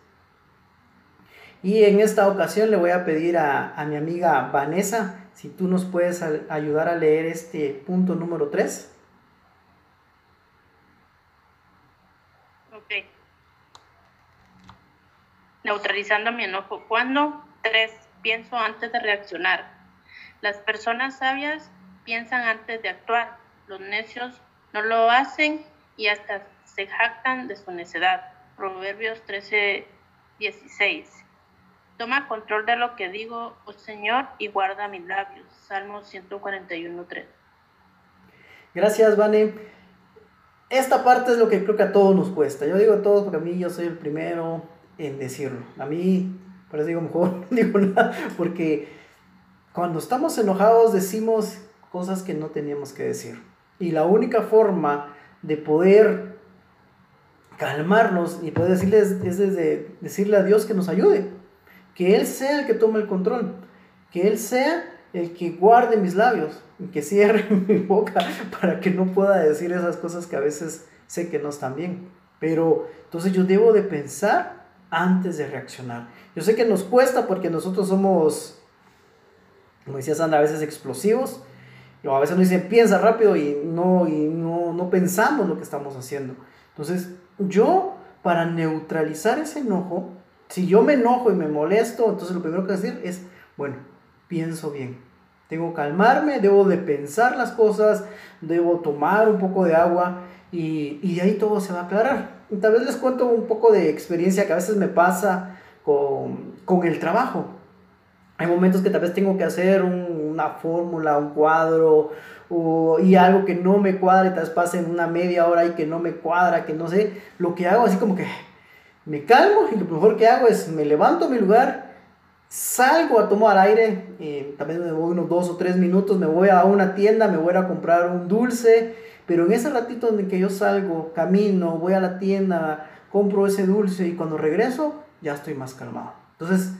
Y en esta ocasión le voy a pedir a, mi amiga Vanessa si tú nos puedes ayudar a leer este punto número 3. Neutralizando mi enojo. ¿Cuándo? 3. Pienso antes de reaccionar. Las personas sabias piensan antes de actuar los necios no lo hacen y hasta se jactan de su necedad. Proverbios 13, 16. Toma control de lo que digo, oh Señor, y guarda mis labios. Salmo 141, 3. Gracias, Vane. Esta parte es lo que creo que a todos nos cuesta. Yo digo a todos porque a mí yo soy el primero en decirlo. A mí, por eso digo mejor, [LAUGHS] digo nada, porque cuando estamos enojados decimos cosas que no teníamos que decir. Y la única forma de poder calmarnos y poder decirles es desde decirle a Dios que nos ayude, que Él sea el que tome el control, que Él sea el que guarde mis labios, que cierre [LAUGHS] mi boca para que no pueda decir esas cosas que a veces sé que no están bien. Pero entonces yo debo de pensar antes de reaccionar. Yo sé que nos cuesta porque nosotros somos, como decía Sandra, a veces explosivos, o a veces nos dicen, piensa rápido y no, y no, no pensamos lo que estamos haciendo. Entonces, yo, para neutralizar ese enojo, si yo me enojo y me molesto, entonces lo primero que decir es, bueno, pienso bien. Tengo que calmarme, debo de pensar las cosas, debo tomar un poco de agua y, y de ahí todo se va a aclarar. Y tal vez les cuento un poco de experiencia que a veces me pasa con, con el trabajo. Hay momentos que tal vez tengo que hacer un, una fórmula, un cuadro, o, y algo que no me cuadra, y tal vez pase una media hora y que no me cuadra, que no sé, lo que hago así como que me calmo y lo mejor que hago es me levanto a mi lugar, salgo a tomar aire, eh, también me voy unos dos o tres minutos, me voy a una tienda, me voy a comprar un dulce, pero en ese ratito en que yo salgo, camino, voy a la tienda, compro ese dulce y cuando regreso ya estoy más calmado. Entonces,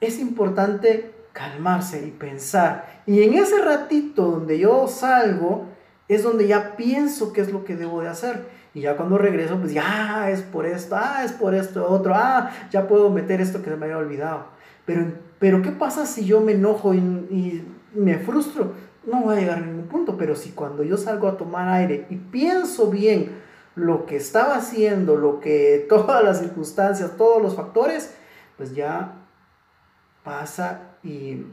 es importante calmarse y pensar. Y en ese ratito donde yo salgo, es donde ya pienso qué es lo que debo de hacer. Y ya cuando regreso, pues ya es por esto, ah, es por esto, otro, ah, ya puedo meter esto que se me había olvidado. Pero, pero ¿qué pasa si yo me enojo y, y me frustro? No voy a llegar a ningún punto, pero si cuando yo salgo a tomar aire y pienso bien lo que estaba haciendo, lo que [LAUGHS] todas las circunstancias, todos los factores, pues ya pasa y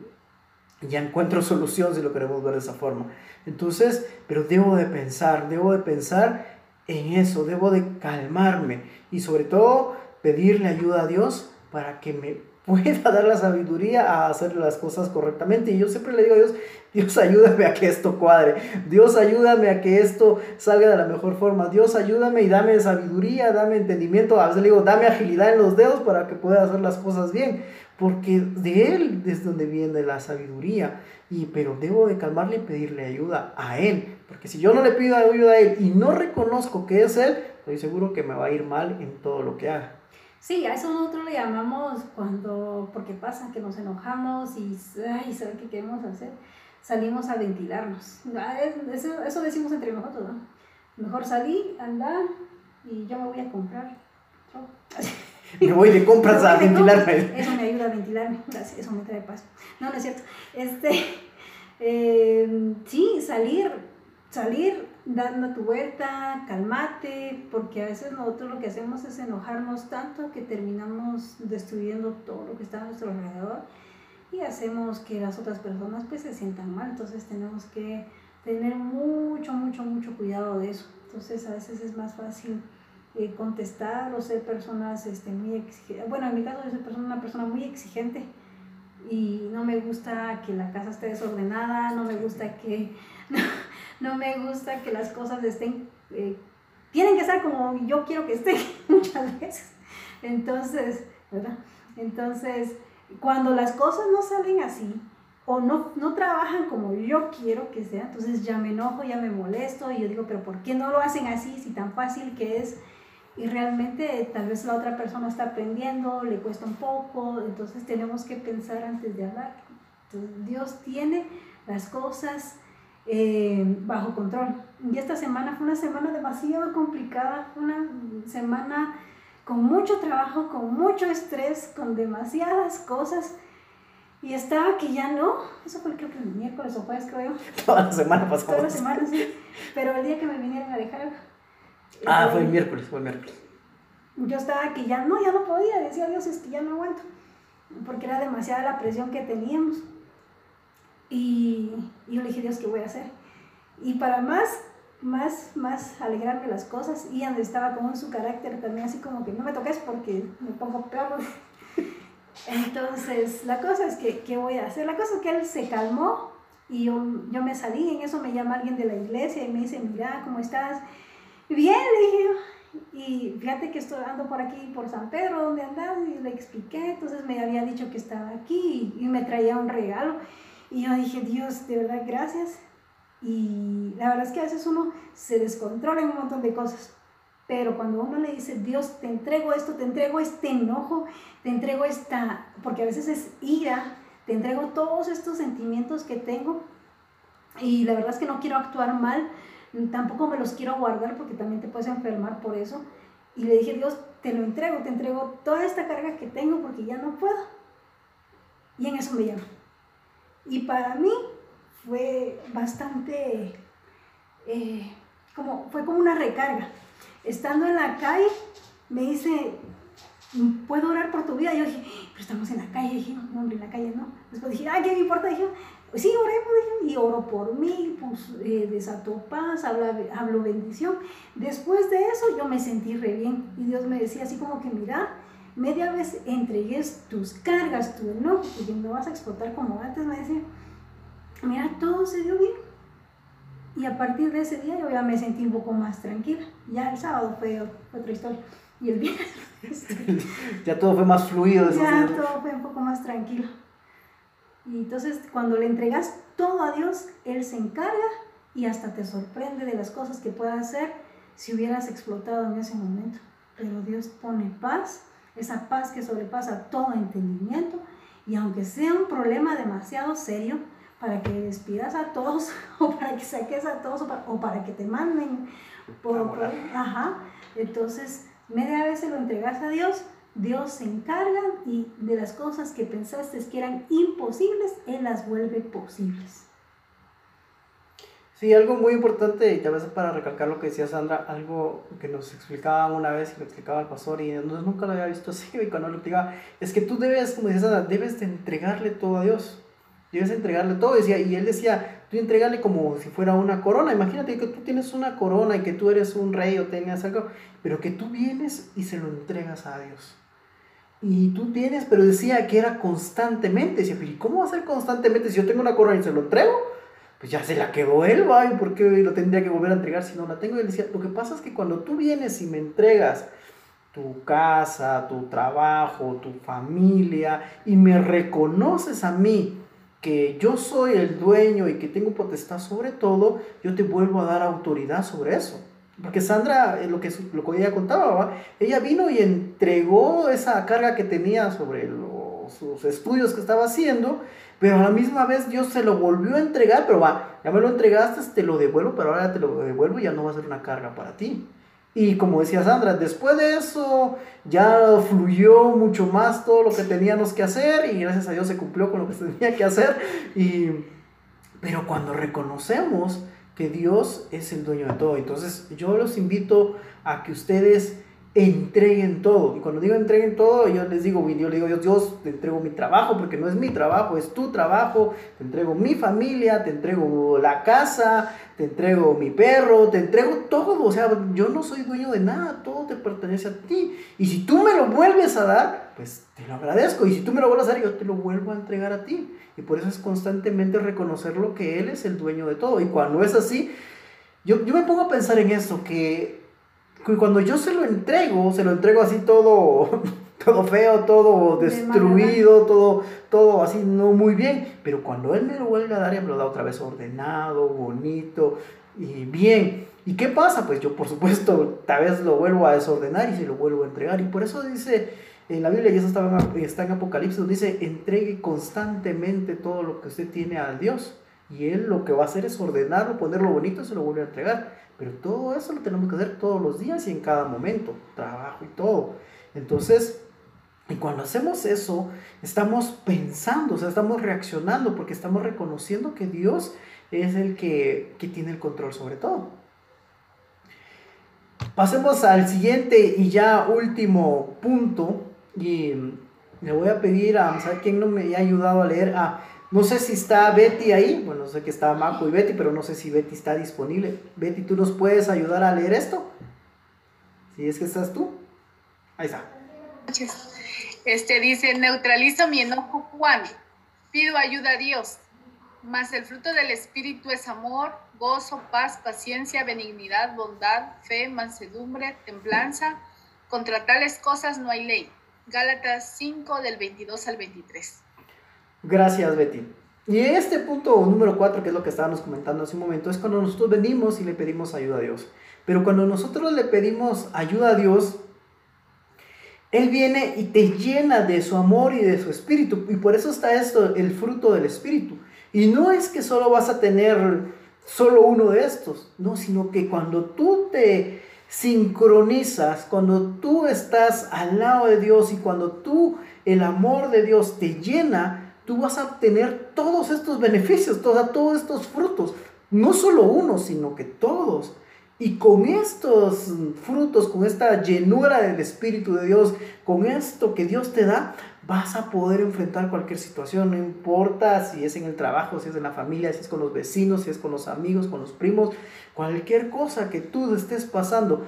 ya encuentro [LAUGHS] solución si lo queremos ver de esa forma. Entonces, pero debo de pensar, debo de pensar en eso, debo de calmarme y sobre todo pedirle ayuda a Dios para que me pueda dar la sabiduría a hacer las cosas correctamente. Y yo siempre le digo a Dios, Dios ayúdame a que esto cuadre, Dios ayúdame a que esto salga de la mejor forma, Dios ayúdame y dame sabiduría, dame entendimiento, a veces le digo, dame agilidad en los dedos para que pueda hacer las cosas bien, porque de Él es donde viene la sabiduría. Y, pero debo de calmarle y pedirle ayuda a Él, porque si yo no le pido ayuda a Él y no reconozco que es Él, estoy seguro que me va a ir mal en todo lo que haga. Sí, a eso nosotros le llamamos cuando, porque pasa que nos enojamos y, ay, ¿sabe qué queremos hacer? Salimos a ventilarnos. Ah, eso, eso decimos entre nosotros, ¿no? Mejor salí, andar y yo me voy a comprar. [LAUGHS] Me voy de compras a [LAUGHS] ventilarme. Eso me ayuda a ventilarme, eso me trae paz. No, no es cierto. Este, [LAUGHS] eh, sí, salir, salir dando tu vuelta, calmate, porque a veces nosotros lo que hacemos es enojarnos tanto que terminamos destruyendo todo lo que está a nuestro alrededor y hacemos que las otras personas pues se sientan mal, entonces tenemos que tener mucho, mucho, mucho cuidado de eso. Entonces a veces es más fácil eh, contestar o ser personas este, muy exigentes. Bueno, en mi caso yo soy una persona muy exigente y no me gusta que la casa esté desordenada, no me gusta que... [LAUGHS] me gusta que las cosas estén, eh, tienen que estar como yo quiero que estén [LAUGHS] muchas veces. Entonces, ¿verdad? Entonces, cuando las cosas no salen así o no, no trabajan como yo quiero que sea, entonces ya me enojo, ya me molesto y yo digo, pero ¿por qué no lo hacen así si tan fácil que es? Y realmente tal vez la otra persona está aprendiendo, le cuesta un poco, entonces tenemos que pensar antes de hablar. Entonces, Dios tiene las cosas eh, bajo control. Y esta semana fue una semana demasiado complicada, una semana con mucho trabajo, con mucho estrés, con demasiadas cosas. Y estaba que ya no, eso fue creo que el miércoles o jueves creo. [LAUGHS] Toda la semana pasó. Toda la semana, sí. Pero el día que me vinieron a dejar... Ah, fue el miércoles, fue el miércoles. Yo estaba que ya no, ya no podía, decía Dios, es que ya no aguanto. Porque era demasiada la presión que teníamos. Y, yo le dije, Dios, ¿qué voy a hacer? Y para más, más, más alegrarme las cosas, Ian estaba como en su carácter también, así como que no me toques porque me pongo peor. [LAUGHS] Entonces, la cosa es que, ¿qué voy a hacer? La cosa es que él se calmó y yo, yo me salí, en eso me llama alguien de la iglesia y me dice, mira, ¿cómo estás? Bien, le dije y fíjate que estoy ando por aquí, por San Pedro, ¿dónde andas? Y le expliqué, entonces me había dicho que estaba aquí y me traía un regalo. Y yo dije, Dios, de verdad, gracias. Y la verdad es que a veces uno se descontrola en un montón de cosas. Pero cuando uno le dice, Dios, te entrego esto, te entrego este enojo, te entrego esta, porque a veces es ira, te entrego todos estos sentimientos que tengo. Y la verdad es que no quiero actuar mal, tampoco me los quiero guardar porque también te puedes enfermar por eso. Y le dije, Dios, te lo entrego, te entrego toda esta carga que tengo porque ya no puedo. Y en eso me llama. Y para mí fue bastante, eh, como, fue como una recarga. Estando en la calle, me dice, ¿puedo orar por tu vida? yo dije, pero estamos en la calle. dije, no, hombre, en la calle no. Después dije, ay, ¿qué me importa? dije, pues sí, oré, y oro por mí, pues eh, desató paz, hablo bendición. Después de eso yo me sentí re bien. Y Dios me decía así como que, mira, media vez entregues tus cargas, tu enojo, porque no vas a explotar como antes, me decía. mira, todo se dio bien. Y a partir de ese día yo ya me sentí un poco más tranquila. Ya el sábado fue otra historia. Y el viernes. [LAUGHS] ya todo fue más fluido. Ya todo fue un poco más tranquilo. Y entonces cuando le entregas todo a Dios, Él se encarga y hasta te sorprende de las cosas que pueda hacer si hubieras explotado en ese momento. Pero Dios pone paz, esa paz que sobrepasa todo entendimiento. Y aunque sea un problema demasiado serio, para que despidas a todos [LAUGHS] o para que saques a todos o para, que te manden por, ajá entonces media vez se lo entregas a Dios Dios se encarga y de las cosas que pensaste que eran imposibles Él las vuelve posibles Sí, algo muy importante, y a veces para recalcar lo que decía Sandra, algo que nos explicaba una vez y lo explicaba el pastor y nunca lo había visto así, [LAUGHS] y cuando lo explicaba, es que tú debes, como decía Sandra, debes de entregarle todo a Dios debes entregarle todo. Decía, y él decía, tú entregale como si fuera una corona. Imagínate que tú tienes una corona y que tú eres un rey o tengas algo, pero que tú vienes y se lo entregas a Dios. Y tú tienes, pero decía que era constantemente. Decía, ¿y cómo va a ser constantemente si yo tengo una corona y se lo entrego? Pues ya se la quedó él, ¿va? ¿Y por qué lo tendría que volver a entregar si no la tengo? Y él decía, lo que pasa es que cuando tú vienes y me entregas tu casa, tu trabajo, tu familia, y me reconoces a mí que yo soy el dueño y que tengo potestad sobre todo, yo te vuelvo a dar autoridad sobre eso. Porque Sandra, eh, lo que, lo que ella contaba, ella vino y entregó esa carga que tenía sobre los, sus estudios que estaba haciendo, pero a la misma vez Dios se lo volvió a entregar, pero va, ya me lo entregaste, te lo devuelvo, pero ahora te lo devuelvo y ya no va a ser una carga para ti. Y como decía Sandra, después de eso ya fluyó mucho más todo lo que teníamos que hacer y gracias a Dios se cumplió con lo que tenía que hacer. Y, pero cuando reconocemos que Dios es el dueño de todo, entonces yo los invito a que ustedes entreguen todo. Y cuando digo entreguen todo, yo les digo, yo le digo, Dios, Dios, te entrego mi trabajo, porque no es mi trabajo, es tu trabajo, te entrego mi familia, te entrego la casa, te entrego mi perro, te entrego todo. O sea, yo no soy dueño de nada, todo te pertenece a ti. Y si tú me lo vuelves a dar, pues te lo agradezco. Y si tú me lo vuelves a dar, yo te lo vuelvo a entregar a ti. Y por eso es constantemente reconocer lo que Él es el dueño de todo. Y cuando es así, yo, yo me pongo a pensar en eso, que cuando yo se lo entrego, se lo entrego así todo, [LAUGHS] todo feo, todo destruido, todo, todo así no muy bien. Pero cuando él me lo vuelve a dar, ya me lo da otra vez ordenado, bonito y bien. ¿Y qué pasa? Pues yo por supuesto tal vez lo vuelvo a desordenar y se lo vuelvo a entregar. Y por eso dice en la Biblia, y eso está en, está en Apocalipsis, dice, entregue constantemente todo lo que usted tiene a Dios. Y él lo que va a hacer es ordenarlo, ponerlo bonito y se lo vuelve a entregar. Pero todo eso lo tenemos que hacer todos los días y en cada momento, trabajo y todo. Entonces, y cuando hacemos eso, estamos pensando, o sea, estamos reaccionando porque estamos reconociendo que Dios es el que, que tiene el control sobre todo. Pasemos al siguiente y ya último punto. Y le voy a pedir a, ¿sabe quién no me ha ayudado a leer? A no sé si está Betty ahí, bueno, sé que está Marco y Betty, pero no sé si Betty está disponible. Betty, ¿tú nos puedes ayudar a leer esto? Si es que estás tú. Ahí está. Este dice, neutralizo mi enojo Juan, pido ayuda a Dios, mas el fruto del Espíritu es amor, gozo, paz, paciencia, benignidad, bondad, fe, mansedumbre, templanza. Contra tales cosas no hay ley. Gálatas 5 del 22 al 23. Gracias, Betty. Y este punto número cuatro, que es lo que estábamos comentando hace un momento, es cuando nosotros venimos y le pedimos ayuda a Dios. Pero cuando nosotros le pedimos ayuda a Dios, Él viene y te llena de su amor y de su espíritu. Y por eso está esto, el fruto del espíritu. Y no es que solo vas a tener solo uno de estos, no, sino que cuando tú te sincronizas, cuando tú estás al lado de Dios y cuando tú, el amor de Dios te llena, tú vas a obtener todos estos beneficios, todos, todos estos frutos. No solo uno, sino que todos. Y con estos frutos, con esta llenura del Espíritu de Dios, con esto que Dios te da, vas a poder enfrentar cualquier situación, no importa si es en el trabajo, si es en la familia, si es con los vecinos, si es con los amigos, con los primos, cualquier cosa que tú estés pasando,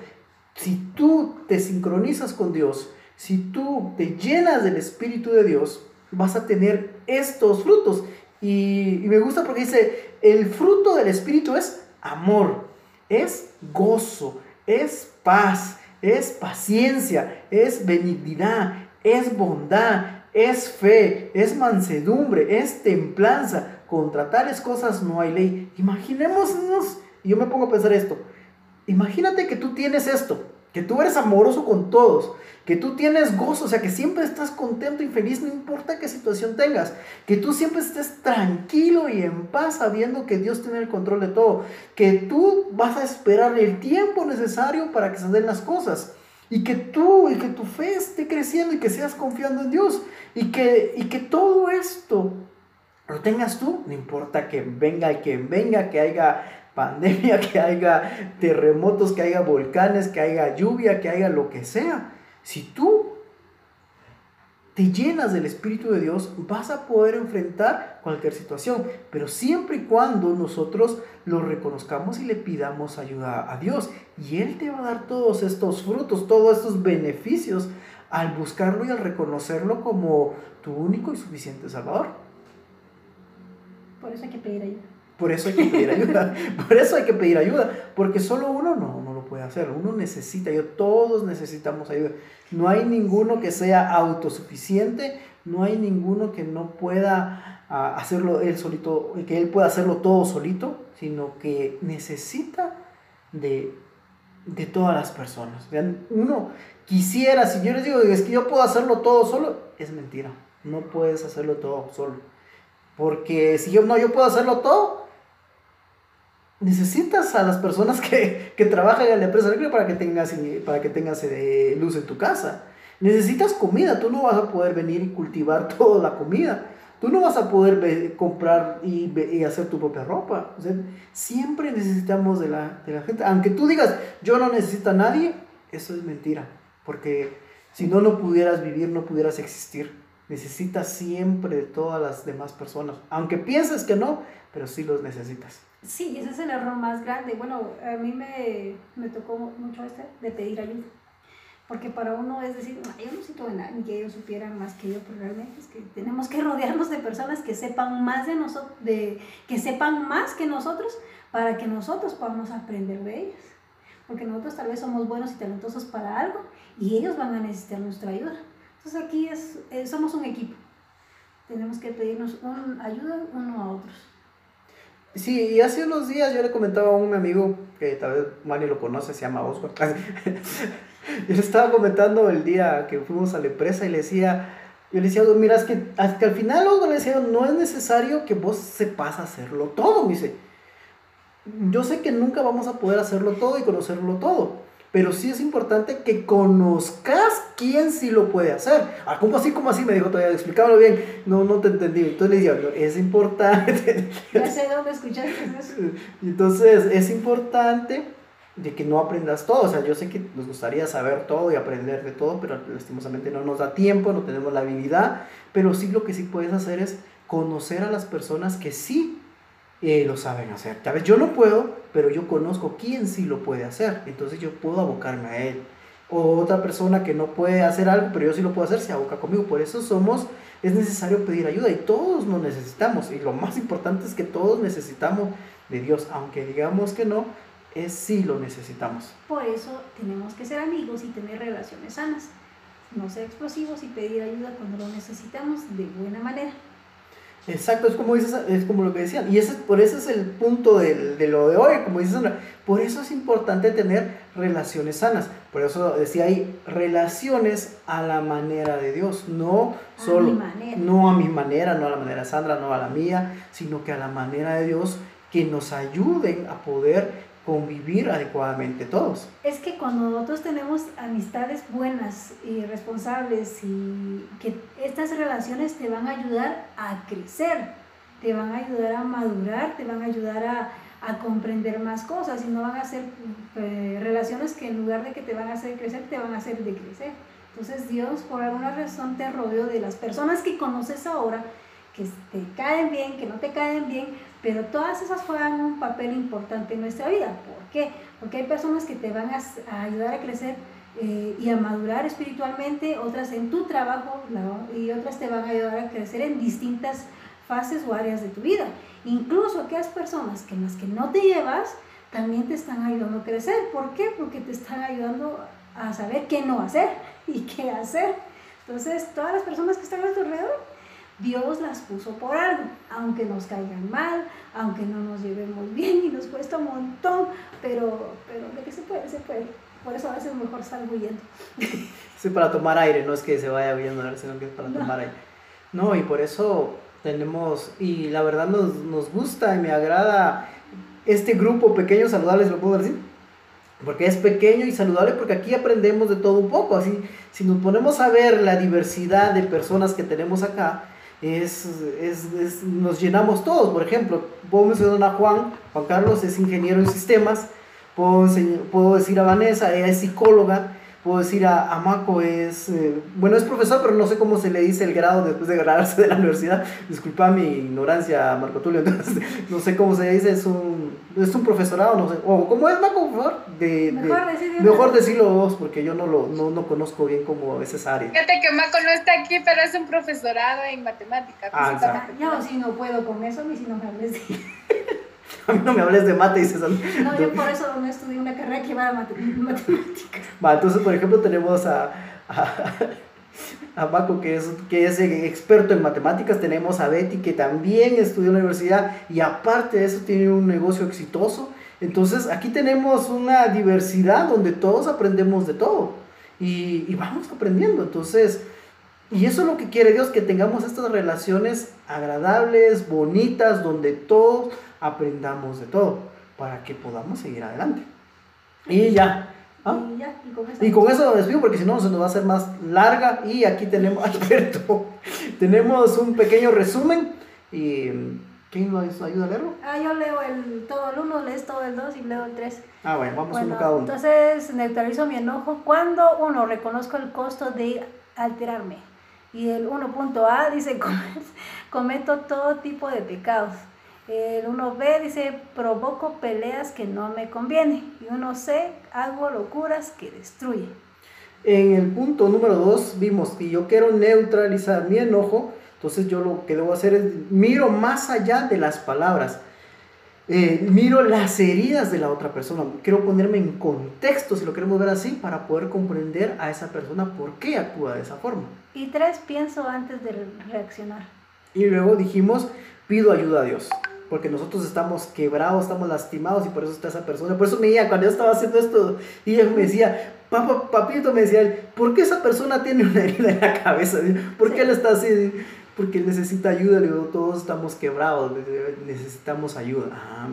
si tú te sincronizas con Dios, si tú te llenas del Espíritu de Dios, vas a tener estos frutos. Y, me gusta porque dice, el fruto del Espíritu es amor, es gozo, es paz, es paciencia, es benignidad, es bondad, es fe, es mansedumbre, es templanza. Contra tales cosas no hay ley. Imaginémonos, y yo me pongo a pensar esto, imagínate que tú tienes esto, que tú eres amoroso con todos, que tú tienes gozo, o sea, que siempre estás contento y feliz, no importa qué situación tengas, que tú siempre estés tranquilo y en paz sabiendo que Dios tiene el control de todo, que tú vas a esperar el tiempo necesario para que se den las cosas. Y que tú y que tu fe esté creciendo y que seas confiando en Dios. Y que, y que todo esto lo tengas tú. No importa que venga y que venga, que haya pandemia, [LAUGHS] que haya terremotos, que haya volcanes, que haya lluvia, que haya lo que sea. Si tú te llenas del Espíritu de Dios, vas a poder enfrentar cualquier situación, pero siempre y cuando nosotros lo reconozcamos y le pidamos ayuda a Dios. Y Él te va a dar todos estos frutos, todos estos beneficios al buscarlo y al reconocerlo como tu único y suficiente Salvador. Por eso hay que pedir ayuda. Por eso hay que pedir ayuda. [LAUGHS] Por eso hay que pedir ayuda. Porque solo uno no, no lo puede hacer. Uno necesita ayuda. Todos necesitamos ayuda. No hay ninguno que sea autosuficiente. No hay ninguno que no pueda ah, hacerlo él solito, que él pueda hacerlo todo solito, sino que necesita de, de todas las personas. Uno quisiera, si yo les digo, es que yo puedo hacerlo todo solo, es mentira. No puedes hacerlo todo solo. Porque si yo no, yo puedo hacerlo todo, necesitas a las personas que, que trabajan en la empresa para que tengas, para que tengas eh, luz en tu casa. Necesitas comida, tú no vas a poder venir y cultivar [LAUGHS] toda la comida. Tú no vas a poder comprar y, hacer tu propia ropa. Siempre necesitamos de la, de la gente. Aunque tú digas, yo no necesito a nadie, eso es mentira. Porque si no, no pudieras vivir, no pudieras existir. Necesitas siempre de todas las demás personas. Aunque pienses que no, pero sí los necesitas. Sí, ese es el error más grande. Bueno, a mí me, me tocó mucho este de pedir ayuda. Porque para uno es decir, yo no de nadie, ni que ellos supieran más que yo, pero realmente es que tenemos que [LAUGHS] rodearnos de personas que sepan más de nosotros, que sepan más que nosotros, para que nosotros podamos aprender de ellas. Porque nosotros tal vez somos buenos y talentosos para algo, y ellos van a necesitar nuestra ayuda. Entonces aquí es, eh, somos un equipo. Tenemos que pedirnos un, ayuda uno a otros. Sí, y hace unos días yo le comentaba a un amigo que tal vez Manny lo conoce, se llama Oscar. [LAUGHS] yo le estaba comentando el día que fuimos a la empresa y le decía, yo le decía, mira, es que, al final Oscar le decía, no es necesario que vos sepas hacerlo todo, me dice. Yo sé que nunca vamos a poder hacerlo todo y conocerlo todo, pero sí es importante que conozcas quién sí lo puede hacer. Ah, ¿cómo así? ¿Cómo así? Me dijo todavía, explícamelo bien. No, no te entendí. Entonces le decía, es importante. [LAUGHS] Ya sé dónde escuchaste eso. Entonces, es importante de que no aprendas todo. O sea, yo sé que nos gustaría saber todo y aprender de todo, pero lastimosamente no nos da tiempo, no tenemos la habilidad. Pero sí lo que sí puedes hacer es conocer a las personas que sí eh, lo saben hacer. Tal vez yo no puedo, pero yo conozco quién sí lo puede hacer. Entonces yo puedo abocarme a él. O otra persona que no puede hacer algo, pero yo sí lo puedo hacer, se aboca conmigo. Por eso somos, es necesario pedir ayuda y todos nos necesitamos. Y lo más importante es que todos necesitamos de Dios, aunque digamos que no, es sí lo necesitamos. Por eso tenemos que ser amigos y tener relaciones sanas. No ser explosivos y pedir ayuda cuando lo necesitamos de buena manera. Exacto, es como, dices, es como lo que decían. Y ese, por eso es el punto de, de lo de hoy, como dices Por eso es importante tener relaciones sanas. Por eso decía ahí, relaciones a la manera de Dios. No solo, no a mi manera, no a la manera de Sandra, no a la mía, sino que a la manera de Dios que nos ayuden a poder convivir adecuadamente todos. Es que cuando nosotros tenemos amistades buenas y responsables y que estas relaciones te van a ayudar a crecer, te van a ayudar a madurar, te van a ayudar a, a comprender más cosas y no van a ser eh, relaciones que en lugar de que te van a hacer crecer, te van a hacer decrecer. Entonces Dios por alguna razón te rodeó de las personas que conoces ahora, que te caen bien, que no te caen bien, pero todas esas juegan un papel importante en nuestra vida. ¿Por qué? Porque hay personas que te van a, ayudar a crecer eh, y a madurar espiritualmente, otras en tu trabajo y otras te van a ayudar a crecer en distintas fases o áreas de tu vida. Incluso aquellas personas que las que no te llevas, también te están ayudando a crecer. ¿Por qué? Porque te están ayudando a saber qué no hacer y qué hacer. Entonces, todas las personas que están a tu alrededor, Dios las puso por algo, aunque nos caigan mal, aunque no nos llevemos bien y nos cuesta un montón, pero, pero de que se puede, se puede. Por eso a veces es mejor salgo huyendo. [LAUGHS] Sí, para tomar aire, no es que se vaya huyendo, sino que es para tomar aire. No, y por eso tenemos, y la verdad nos, nos gusta y me agrada este grupo pequeño, saludable, ¿lo puedo decir? Porque es pequeño y saludable porque aquí aprendemos de todo un poco. Así, si nos ponemos a ver la diversidad de personas que tenemos acá, es, es, nos llenamos todos. Por ejemplo, puedo mencionar a Juan, Juan Carlos es ingeniero en sistemas, puedo, puedo decir a Vanessa, ella es psicóloga, puedo decir a, a Mako es, eh, bueno, es profesor, pero no sé cómo se le dice el grado después de graduarse de la [LAUGHS] universidad. Disculpa mi ignorancia, Marco Tulio, [LAUGHS] entonces no sé cómo se dice, es un, es un profesorado, no sé. O, ¿cómo es, Mako, por favor? De, mejor, de, mejor decirlo vos, porque yo no, lo, no, no conozco bien cómo es esa área. Fíjate que Mako no está aquí, pero es un profesorado en matemáticas. Ah, exacto. Yo si no puedo con eso, ni si no me hables de... [LAUGHS] A mí no me hables de mate, dices. No, yo por eso no estudié a [LAUGHS] matemáticas. Entonces, por ejemplo, tenemos a, a, a Paco, que es, que es experto en matemáticas. Tenemos a Betty, que también estudió en la universidad y aparte de eso tiene un negocio exitoso. Entonces, aquí tenemos una diversidad donde todos aprendemos de todo y, y vamos aprendiendo. Entonces, y eso es lo que quiere Dios, que tengamos estas relaciones agradables, bonitas, donde todos aprendamos de todo, para que podamos seguir adelante. Y ya. ¿Ah? Y, ya, y, con eso, y con eso despido porque si no se nos va a hacer más larga y aquí tenemos, [LAUGHS] Alberto, tenemos un pequeño resumen y ¿quién nos ayuda a leerlo? Ah, yo leo el, todo el 1, lees todo el 2 y leo el 3. Ah, bueno, vamos bueno, uno cada uno. Entonces neutralizo mi enojo cuando uno reconozco el costo de alterarme. Y el 1.a dice, [LAUGHS] cometo todo tipo de pecados. El 1b dice, provoco peleas que no me convienen. Y 1c, hago locuras que destruyen. En el punto número 2 vimos que yo quiero neutralizar mi enojo, entonces yo lo que debo hacer es miro más allá de las palabras. Eh, miro las heridas de la otra persona. Quiero ponerme en contexto, si lo queremos ver así, para poder comprender a esa persona por qué actúa de esa forma. Y tres, pienso antes de reaccionar. Y luego dijimos, pido ayuda a Dios. Porque nosotros estamos quebrados, estamos lastimados y por eso está esa persona. Por eso me decía, cuando yo estaba haciendo esto, y ella me decía, papá, papito, me decía él, ¿por qué esa persona tiene una herida en la cabeza? ¿Por qué él está así? Porque él necesita ayuda, le digo, todos estamos quebrados, necesitamos ayuda. Ah,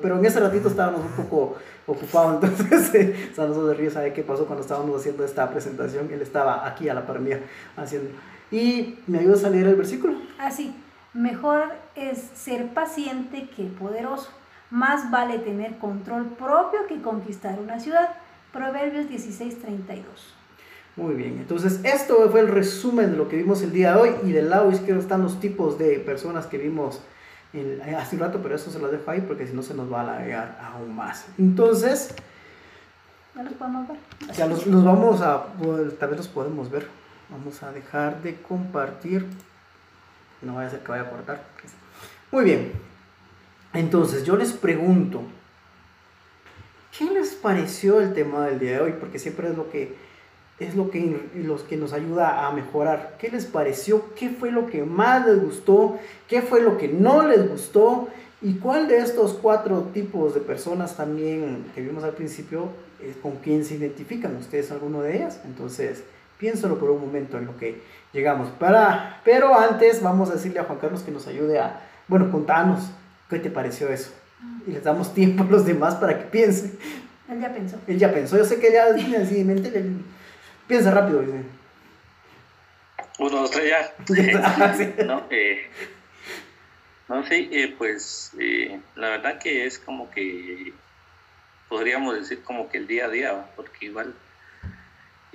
pero en ese ratito estábamos un poco ocupados, [LAUGHS] entonces eh, San de Río sabe qué pasó cuando estábamos haciendo esta presentación, él estaba aquí a la par mía haciendo. Y me ayudas a leer el versículo. Así, mejor es ser paciente que poderoso, más vale tener control propio que conquistar una ciudad. Proverbios 16:32. Muy bien, entonces esto fue el resumen de lo que vimos el día de hoy y del lado izquierdo están los tipos de personas que vimos en, hace un rato, pero eso se lo dejo ahí porque si no se nos va a alargar aún más. Entonces, ¿Ya los podemos ver? Ya los, los vamos a, pues, tal vez los podemos ver. Vamos a dejar de compartir. No vaya a ser que vaya a cortar. Muy bien. Entonces, yo les pregunto, ¿qué les pareció el tema del día de hoy? Porque siempre es lo que es lo que, los que nos ayuda a mejorar. ¿Qué les pareció? ¿Qué fue lo que más les gustó? ¿Qué fue lo que no les gustó? ¿Y cuál de estos cuatro tipos de personas también que vimos al principio, es con quién se identifican? ¿Ustedes alguno de ellas? Entonces, piénsalo por un momento en lo que llegamos. Para, pero antes vamos a decirle a Juan Carlos que nos ayude a, bueno, contanos qué te pareció eso. Y les damos tiempo a los demás para que piensen. Él ya pensó. Él ya pensó. Yo sé que ya así en mente le, Piensa rápido, dice. Uno, dos, tres, ya. [LAUGHS] [LAUGHS] no, eh, no, sí, eh, pues eh, la verdad que es como que podríamos decir como que el día a día, porque igual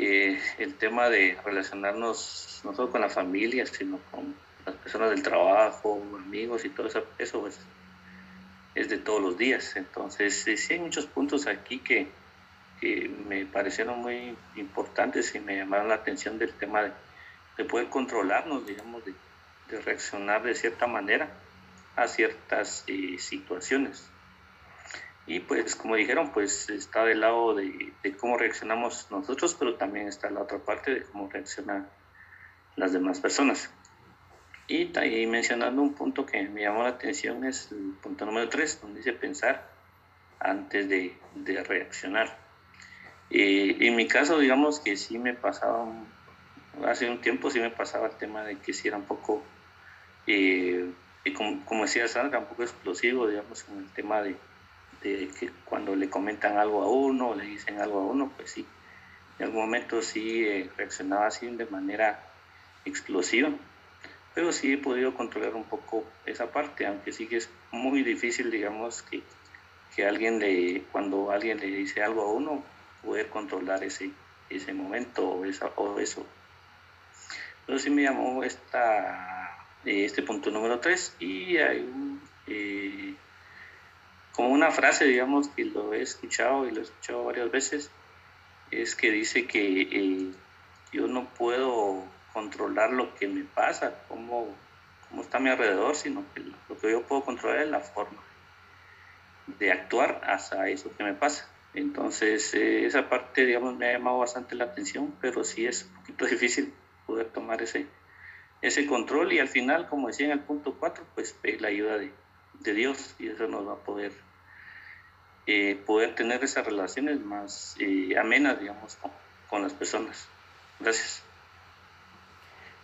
el tema de relacionarnos no solo con la familia, sino con las personas del trabajo, amigos y todo eso, eso es de todos los días. Entonces, sí hay muchos puntos aquí que, me parecieron muy importantes y me llamaron la atención del tema de, de poder controlarnos, digamos, de, reaccionar de cierta manera a ciertas eh, situaciones. Y pues como dijeron, pues está del lado de, cómo reaccionamos nosotros, pero también está la otra parte de cómo reaccionan las demás personas. Y, ahí mencionando un punto que me llamó la atención es el punto número 3, donde dice pensar antes de, de reaccionar. y en mi caso, digamos que sí me pasaba, hace un tiempo sí me pasaba el tema de que sí era un poco, eh, como, como, decía Sandra, un poco explosivo, digamos, en el tema de, que cuando le comentan algo a uno o le dicen algo a uno, pues sí, en algún momento sí eh, reaccionaba así de manera explosiva, pero sí he podido controlar un poco esa parte, aunque sí que es muy difícil, digamos, que, que alguien le, cuando alguien le dice algo a uno, poder controlar ese, ese momento o, esa, o eso. Pero sí me llamó esta, eh, este punto número 3 y hay un... Eh, como una frase, digamos, que lo he escuchado y lo he escuchado varias veces, es que dice que eh, yo no puedo controlar lo que me pasa, cómo, cómo está a mi alrededor, sino que lo que yo puedo controlar es la forma de actuar hacia eso que me pasa. Entonces, eh, esa parte, digamos, me ha llamado bastante la atención, pero sí es un poquito [LAUGHS] difícil poder tomar ese, ese control y al final, como decía en el punto 4, pues pedir la ayuda de, de Dios y eso nos va a poder, eh, poder tener esas relaciones más eh, amenas, digamos, con, las personas. Gracias.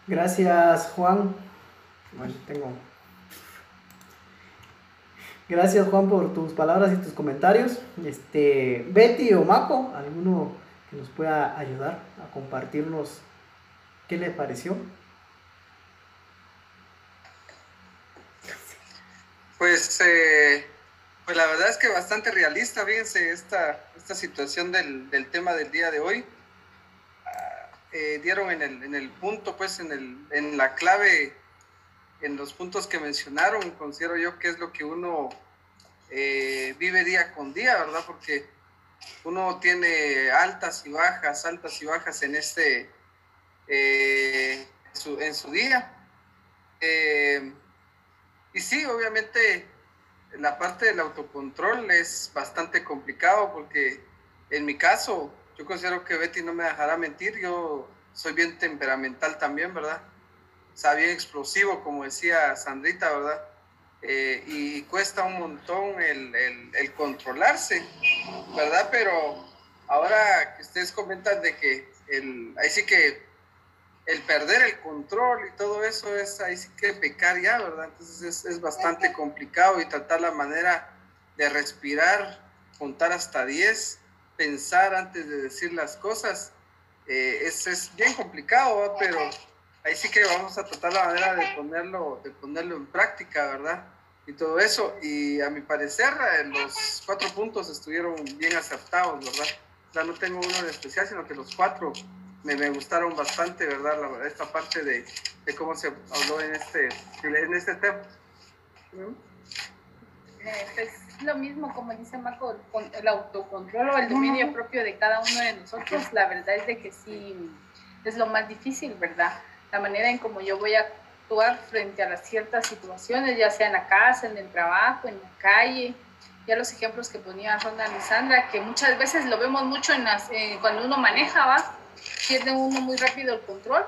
Gracias, Juan. Bueno, tengo. Gracias, Juan, por tus palabras y tus comentarios. Este, Betty o Maco, alguno que nos pueda ayudar a compartirnos qué le pareció. Pues, eh, pues la verdad es que bastante realista, fíjense, esta, esta situación del, del tema del día de hoy. Ah, eh, dieron en el, en el, punto, pues en, el, en la clave, en los puntos que mencionaron, considero yo que es lo que uno eh, vive día con día, ¿verdad? Porque uno tiene altas y bajas, altas y bajas en este, su, en su día. Y sí, obviamente la parte del autocontrol es bastante complicado porque en mi caso, yo considero que Betty no me dejará mentir, yo soy bien temperamental también, ¿verdad? O sea, bien explosivo, como decía Sandrita, ¿verdad? Eh, y cuesta un montón el, el, controlarse, ¿verdad? Pero ahora que ustedes comentan de que el, ahí sí que el perder el control y todo eso es ahí sí que pecar ya, ¿verdad? Entonces es, es bastante complicado y tratar la manera de respirar, contar hasta 10, pensar antes de decir las cosas, eh, es, es, bien complicado, ¿verdad? pero ahí sí que vamos a tratar la manera de ponerlo, de ponerlo en práctica, ¿verdad? Y todo eso, y a mi parecer eh, los cuatro puntos estuvieron bien acertados, ¿verdad? O sea, no tengo uno en especial, sino que los cuatro me, me gustaron bastante, ¿verdad? La, esta parte de, de, cómo se habló en este, en este tema. Eh, es lo mismo, como dice Marco, el autocontrol o el dominio propio de cada uno de nosotros, la verdad es de que sí es lo más difícil, ¿verdad? La manera en cómo yo voy a actuar frente a las ciertas situaciones, ya sea en la casa, en el trabajo, en la calle, ya los ejemplos que ponía Ronald y Sandra, que muchas veces lo vemos mucho en las, eh, cuando uno maneja, ¿va? Pierde uno muy rápido el control,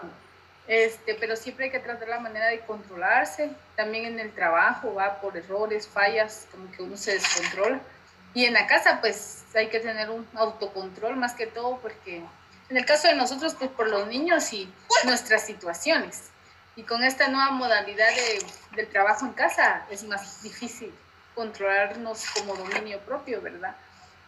este, pero siempre hay que tratar la manera de controlarse. También en el trabajo va por errores, fallas, como que uno se descontrola. Y en la casa, pues hay que tener un autocontrol más que todo, porque en el caso de nosotros, pues por los niños y nuestras situaciones. Y con esta nueva modalidad de, del trabajo en casa es más difícil controlarnos como dominio propio, ¿verdad?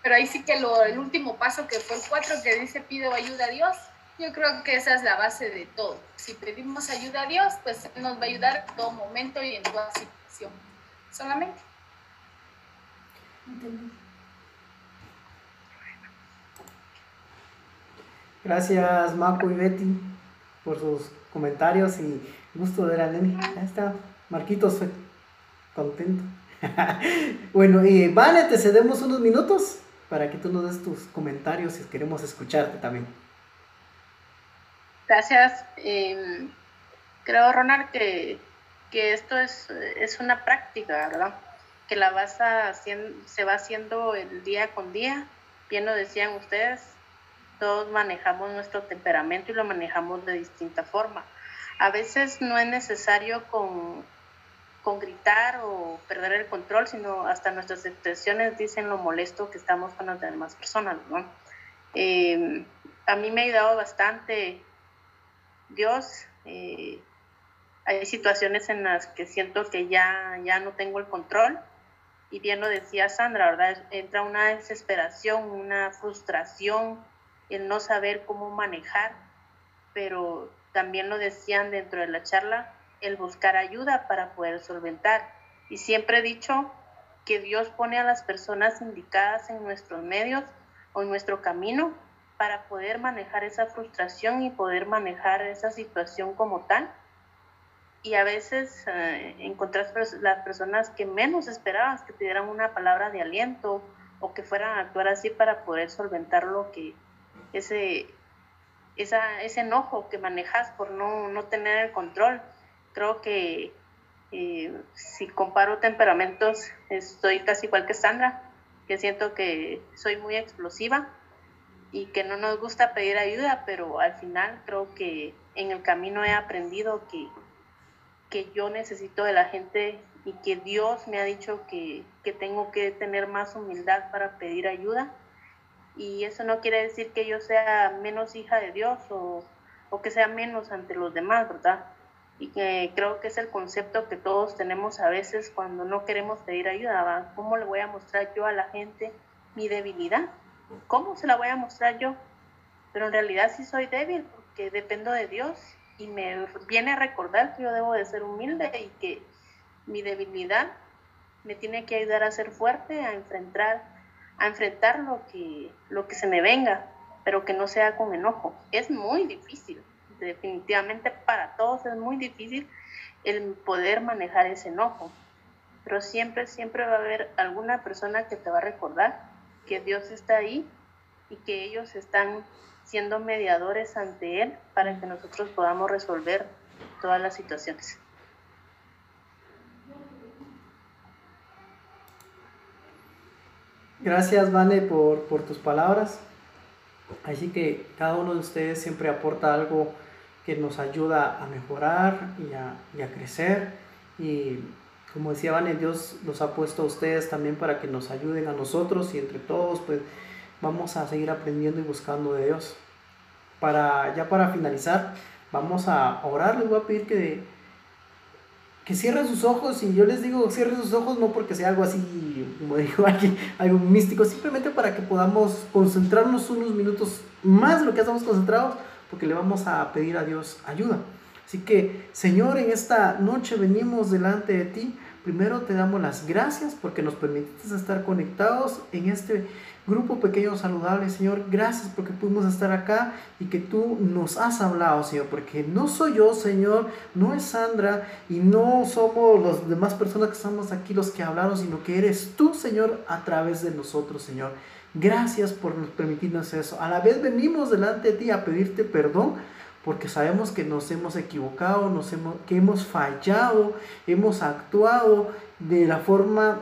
Pero ahí sí que lo, el último paso que fue el 4 que dice pido ayuda a Dios, yo creo que esa es la base de todo. Si pedimos ayuda a Dios, pues nos va a ayudar en todo momento y en toda situación. Solamente. Gracias Marco y Betty por sus comentarios y gusto de ver a Neni. Ahí está, Marquitos contento. [LAUGHS] bueno, y vale, te cedemos unos minutos para que tú nos des tus comentarios y queremos escucharte también. Gracias. Em, creo, Ronald, que que esto es, es una práctica, ¿verdad? Que la vas haciendo, se va haciendo el día con día. Bien lo decían ustedes, todos manejamos nuestro temperamento y lo manejamos de distinta forma. A veces no es necesario con, con gritar o perder el control, sino hasta nuestras expresiones dicen lo molesto que estamos con las demás personas, ¿no? Eh, a mí me ha ayudado bastante Dios. Eh, hay situaciones en las que siento que ya, ya no tengo el control. Y bien lo decía Sandra, ¿verdad? Entra una desesperación, una frustración, el no saber cómo manejar, pero también lo decían dentro de la charla, el buscar ayuda para poder solventar. Y siempre he dicho que Dios pone a las personas indicadas en nuestros medios o en nuestro camino para poder manejar esa frustración y poder manejar esa situación como tal. Y a veces eh, encontrar las personas que menos esperabas que te dieran una palabra de aliento o que fueran a actuar así para poder solventar lo que ese, ese enojo que manejas por no, no tener el control. Creo que eh, si comparo temperamentos, estoy casi igual que Sandra, que siento que soy muy explosiva y que no nos gusta pedir ayuda, pero al final creo que en el camino he aprendido que, que yo necesito de la gente y que Dios me ha dicho que, que tengo que tener más humildad para pedir ayuda. Y eso no quiere decir que yo sea menos hija de Dios o, o que sea menos ante los demás, ¿verdad? Y que creo que es el concepto que todos tenemos a veces cuando no queremos pedir ayuda. ¿Cómo le voy a mostrar yo a la gente mi debilidad? ¿cómo se la voy a mostrar yo? Pero en realidad sí soy débil porque dependo de Dios y me viene a recordar que yo debo de ser humilde y que mi debilidad me tiene que ayudar a ser fuerte, a enfrentar, a enfrentar lo que, lo que se me venga, pero que no sea con enojo. Es muy difícil, definitivamente para todos es muy difícil el poder manejar ese enojo, pero siempre, siempre va a haber alguna persona que te va a recordar que Dios está ahí y que ellos están siendo mediadores ante Él para que nosotros podamos resolver todas las situaciones. Gracias, Vane, por, por tus palabras. Así que cada uno de ustedes siempre aporta algo que nos ayuda a mejorar y a, a crecer. Y como decía Vane, Dios los ha puesto a ustedes también para que nos ayuden a nosotros y entre todos pues vamos a seguir aprendiendo y buscando de Dios. Para, ya para finalizar, vamos a orar, les voy a pedir que, que cierren sus ojos y yo les digo cierren sus ojos no porque sea algo así, como digo aquí, [LAUGHS] algo místico, simplemente para que podamos concentrarnos unos minutos más de lo que estamos concentrados porque le vamos a pedir a Dios ayuda. Así que, Señor, en esta noche venimos delante de ti. Primero te damos las gracias porque nos permitiste estar conectados en este grupo pequeño saludable, Señor. Gracias porque pudimos estar acá y que tú nos has hablado, Señor. Porque no soy yo, Señor, no es Sandra y no somos las demás personas que estamos aquí los que hablaron, sino que eres tú, Señor, a través de nosotros, Señor. Gracias por permitirnos eso. A la vez venimos delante de ti a pedirte perdón porque sabemos que nos hemos equivocado, nos hemos, que hemos fallado, hemos actuado de la forma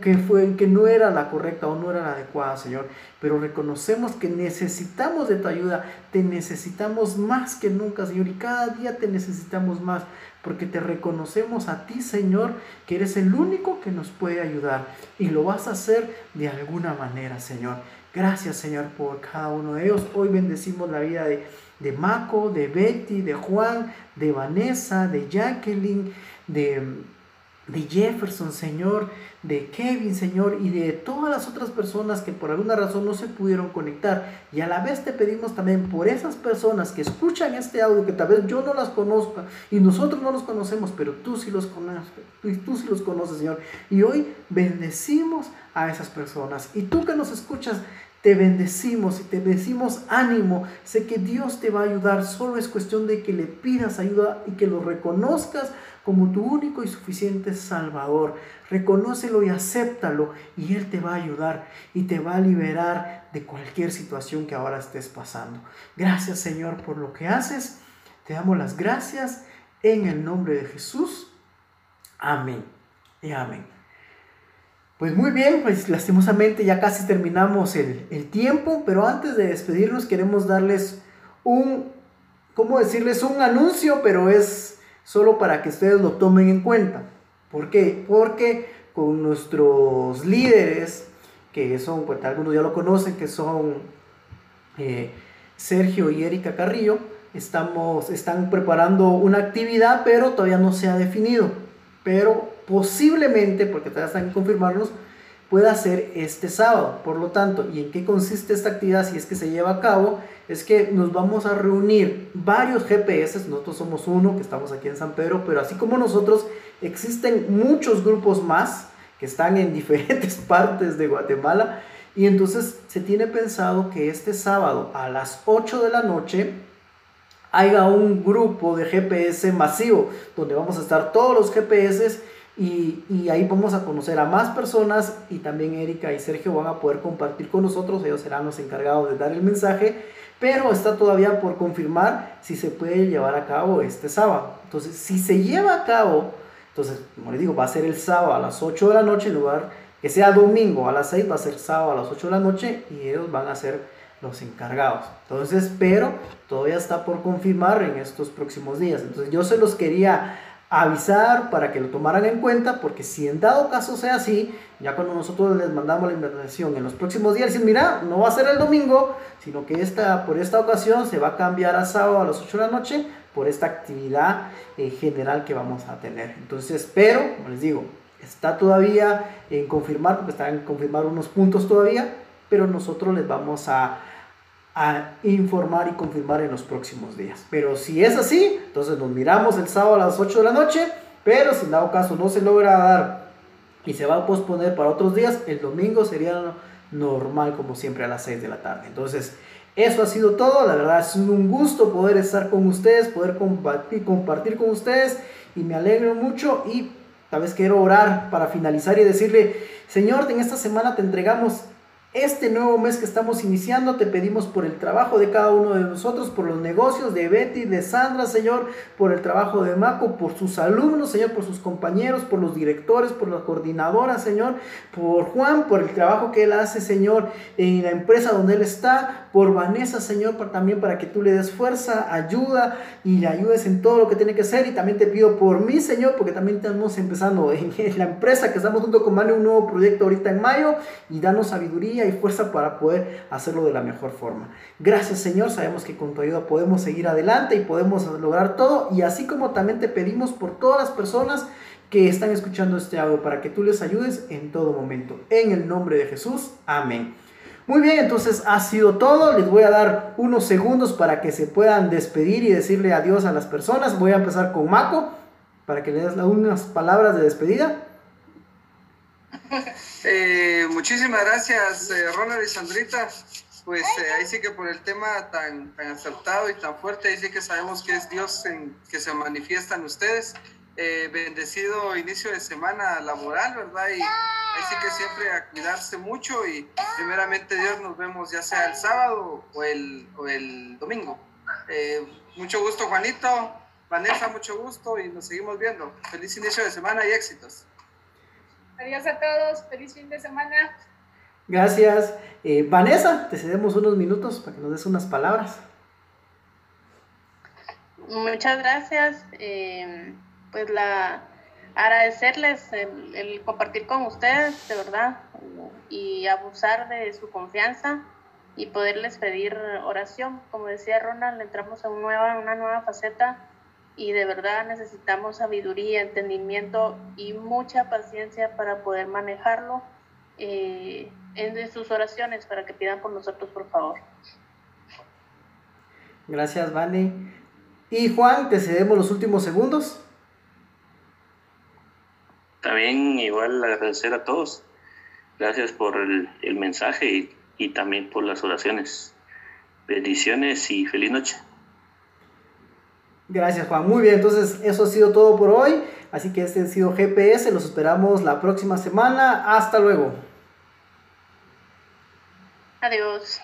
que, fue, que no era la correcta o no era la adecuada, Señor. Pero reconocemos que necesitamos de tu ayuda, te necesitamos más que nunca, Señor, y cada día te necesitamos más, porque te reconocemos a ti, Señor, que eres el único que nos puede ayudar y lo vas a hacer de alguna manera, Señor. Gracias, Señor, por cada uno de ellos. Hoy bendecimos la vida de de Mako, de Betty, de Juan, de Vanessa, de Jacqueline, de, de Jefferson, Señor, de Kevin, Señor, y de todas las otras personas que por alguna razón no se pudieron conectar. Y a la vez te pedimos también por esas personas que escuchan este audio, que tal vez yo no las conozca y nosotros no los conocemos, pero tú sí los conoces, tú sí los conoces, Señor. Y hoy bendecimos a esas personas. Y tú que nos escuchas, te bendecimos y te decimos ánimo. Sé que Dios te va a ayudar. Solo es cuestión de que le pidas ayuda y que lo reconozcas como tu único y suficiente Salvador. Reconócelo y acéptalo y Él te va a ayudar y te va a liberar de cualquier situación que ahora estés pasando. Gracias Señor por lo que haces. Te damos las gracias en el nombre de Jesús. Amén. Y amén. Pues muy bien, pues lastimosamente ya casi terminamos el, el tiempo, pero antes de despedirnos queremos darles un, ¿cómo decirles? Un anuncio, pero es solo para que ustedes lo tomen en cuenta. ¿Por qué? Porque con nuestros líderes, que son, pues algunos ya lo conocen, que son eh, Sergio y Erika Carrillo, estamos, están preparando una actividad, pero todavía no se ha definido. Pero posiblemente, porque todavía están en confirmarnos, pueda ser este sábado. Por lo tanto, ¿y en qué consiste esta actividad si es que se lleva a cabo? Es que nos vamos a reunir varios GPS, nosotros somos uno que estamos aquí en San Pedro, pero así como nosotros, existen muchos grupos más que están en [LAUGHS] diferentes partes de Guatemala. Y entonces se tiene pensado que este sábado a las 8 de la noche haya un grupo de GPS masivo donde vamos a estar todos los GPS y, y, ahí vamos a conocer a más personas y también Erika y Sergio van a poder compartir con nosotros, ellos serán los encargados de dar el mensaje, pero está todavía por confirmar si se puede llevar a cabo este sábado. Entonces, si se lleva a cabo, entonces, como les digo, va a ser el sábado a las 8 de la noche en lugar que sea domingo a las 6, va a ser sábado a las 8 de la noche y ellos van a ser los encargados. Entonces, pero todavía está por confirmar en estos próximos días. Entonces, yo se los quería avisar para que lo tomaran en cuenta, porque si en dado caso sea así, ya cuando nosotros les mandamos la invitación en los próximos días, dicen, mira, no va a ser el domingo, sino que esta, por esta ocasión se va a cambiar a sábado a las 8 de la noche por esta actividad eh, general que vamos a tener. Entonces, pero, como les digo, está todavía en confirmar, porque están en confirmar unos puntos todavía, pero nosotros les vamos a a informar y confirmar en los próximos días. Pero si es así, entonces nos miramos el sábado a las 8 de la noche, pero si en dado caso no se logra dar y se va a posponer para otros días, el domingo sería normal como siempre a las 6 de la tarde. Entonces, eso ha sido todo, la verdad es un gusto poder estar con ustedes, poder compartir, compartir con ustedes y me alegro mucho y tal vez quiero orar para finalizar y decirle, Señor, en esta semana te entregamos este nuevo mes que estamos iniciando, te pedimos por el trabajo de cada uno de nosotros, por los negocios de Betty, de Sandra, Señor, por el trabajo de Maco, por sus alumnos, Señor, por sus compañeros, por los directores, por la coordinadora, Señor, por Juan, por el trabajo que él hace, Señor, en la empresa donde él está, por Vanessa, Señor, también para que tú le des fuerza, ayuda y le ayudes en todo lo que tiene que hacer. Y también te pido por mí, Señor, porque también estamos empezando en, [LAUGHS] la empresa que estamos junto con Mane un nuevo proyecto ahorita en mayo y danos sabiduría y fuerza para poder hacerlo de la mejor forma. Gracias, Señor. Sabemos que con tu ayuda podemos seguir adelante y podemos lograr todo. Y así como también te pedimos por todas las personas que están escuchando este audio para que tú les ayudes en todo momento. En el nombre de Jesús. Amén. Muy bien, entonces ha sido todo. Les voy a dar unos segundos para que se puedan despedir y decirle adiós a las personas. Voy a empezar con Mako para que le des unas palabras de despedida. [LAUGHS] Eh, muchísimas gracias, eh, Ronald y Sandrita. Pues eh, ahí sí que por el tema tan, tan acertado y tan fuerte, ahí sí que sabemos que es Dios en, que se manifiesta en ustedes. Bendecido inicio de semana laboral, ¿verdad? Y Así que siempre a cuidarse mucho y primeramente Dios nos vemos ya sea el sábado o el, o el domingo. Eh, mucho gusto Juanito, Vanessa, mucho gusto y nos seguimos viendo. Feliz inicio de semana y éxitos. Adiós a todos, feliz fin de semana. Gracias. Eh, Vanessa, te cedemos unos minutos para que nos des unas palabras. Muchas gracias. Eh, pues la agradecerles el, compartir con ustedes, de verdad, y abusar de su confianza y poderles pedir oración. Como decía Ronald, entramos en nueva, una nueva faceta y de verdad necesitamos sabiduría, entendimiento y mucha paciencia para poder manejarlo eh, en sus oraciones, para que pidan por nosotros, por favor. Gracias, Vane. Y Juan, te cedemos los últimos segundos también igual agradecer a todos. Gracias por el, mensaje y, también por las oraciones. Bendiciones y feliz noche. Gracias Juan. Muy bien, entonces eso ha sido todo por hoy. Así que este ha sido GPS. Los esperamos la próxima semana. Hasta luego. Adiós.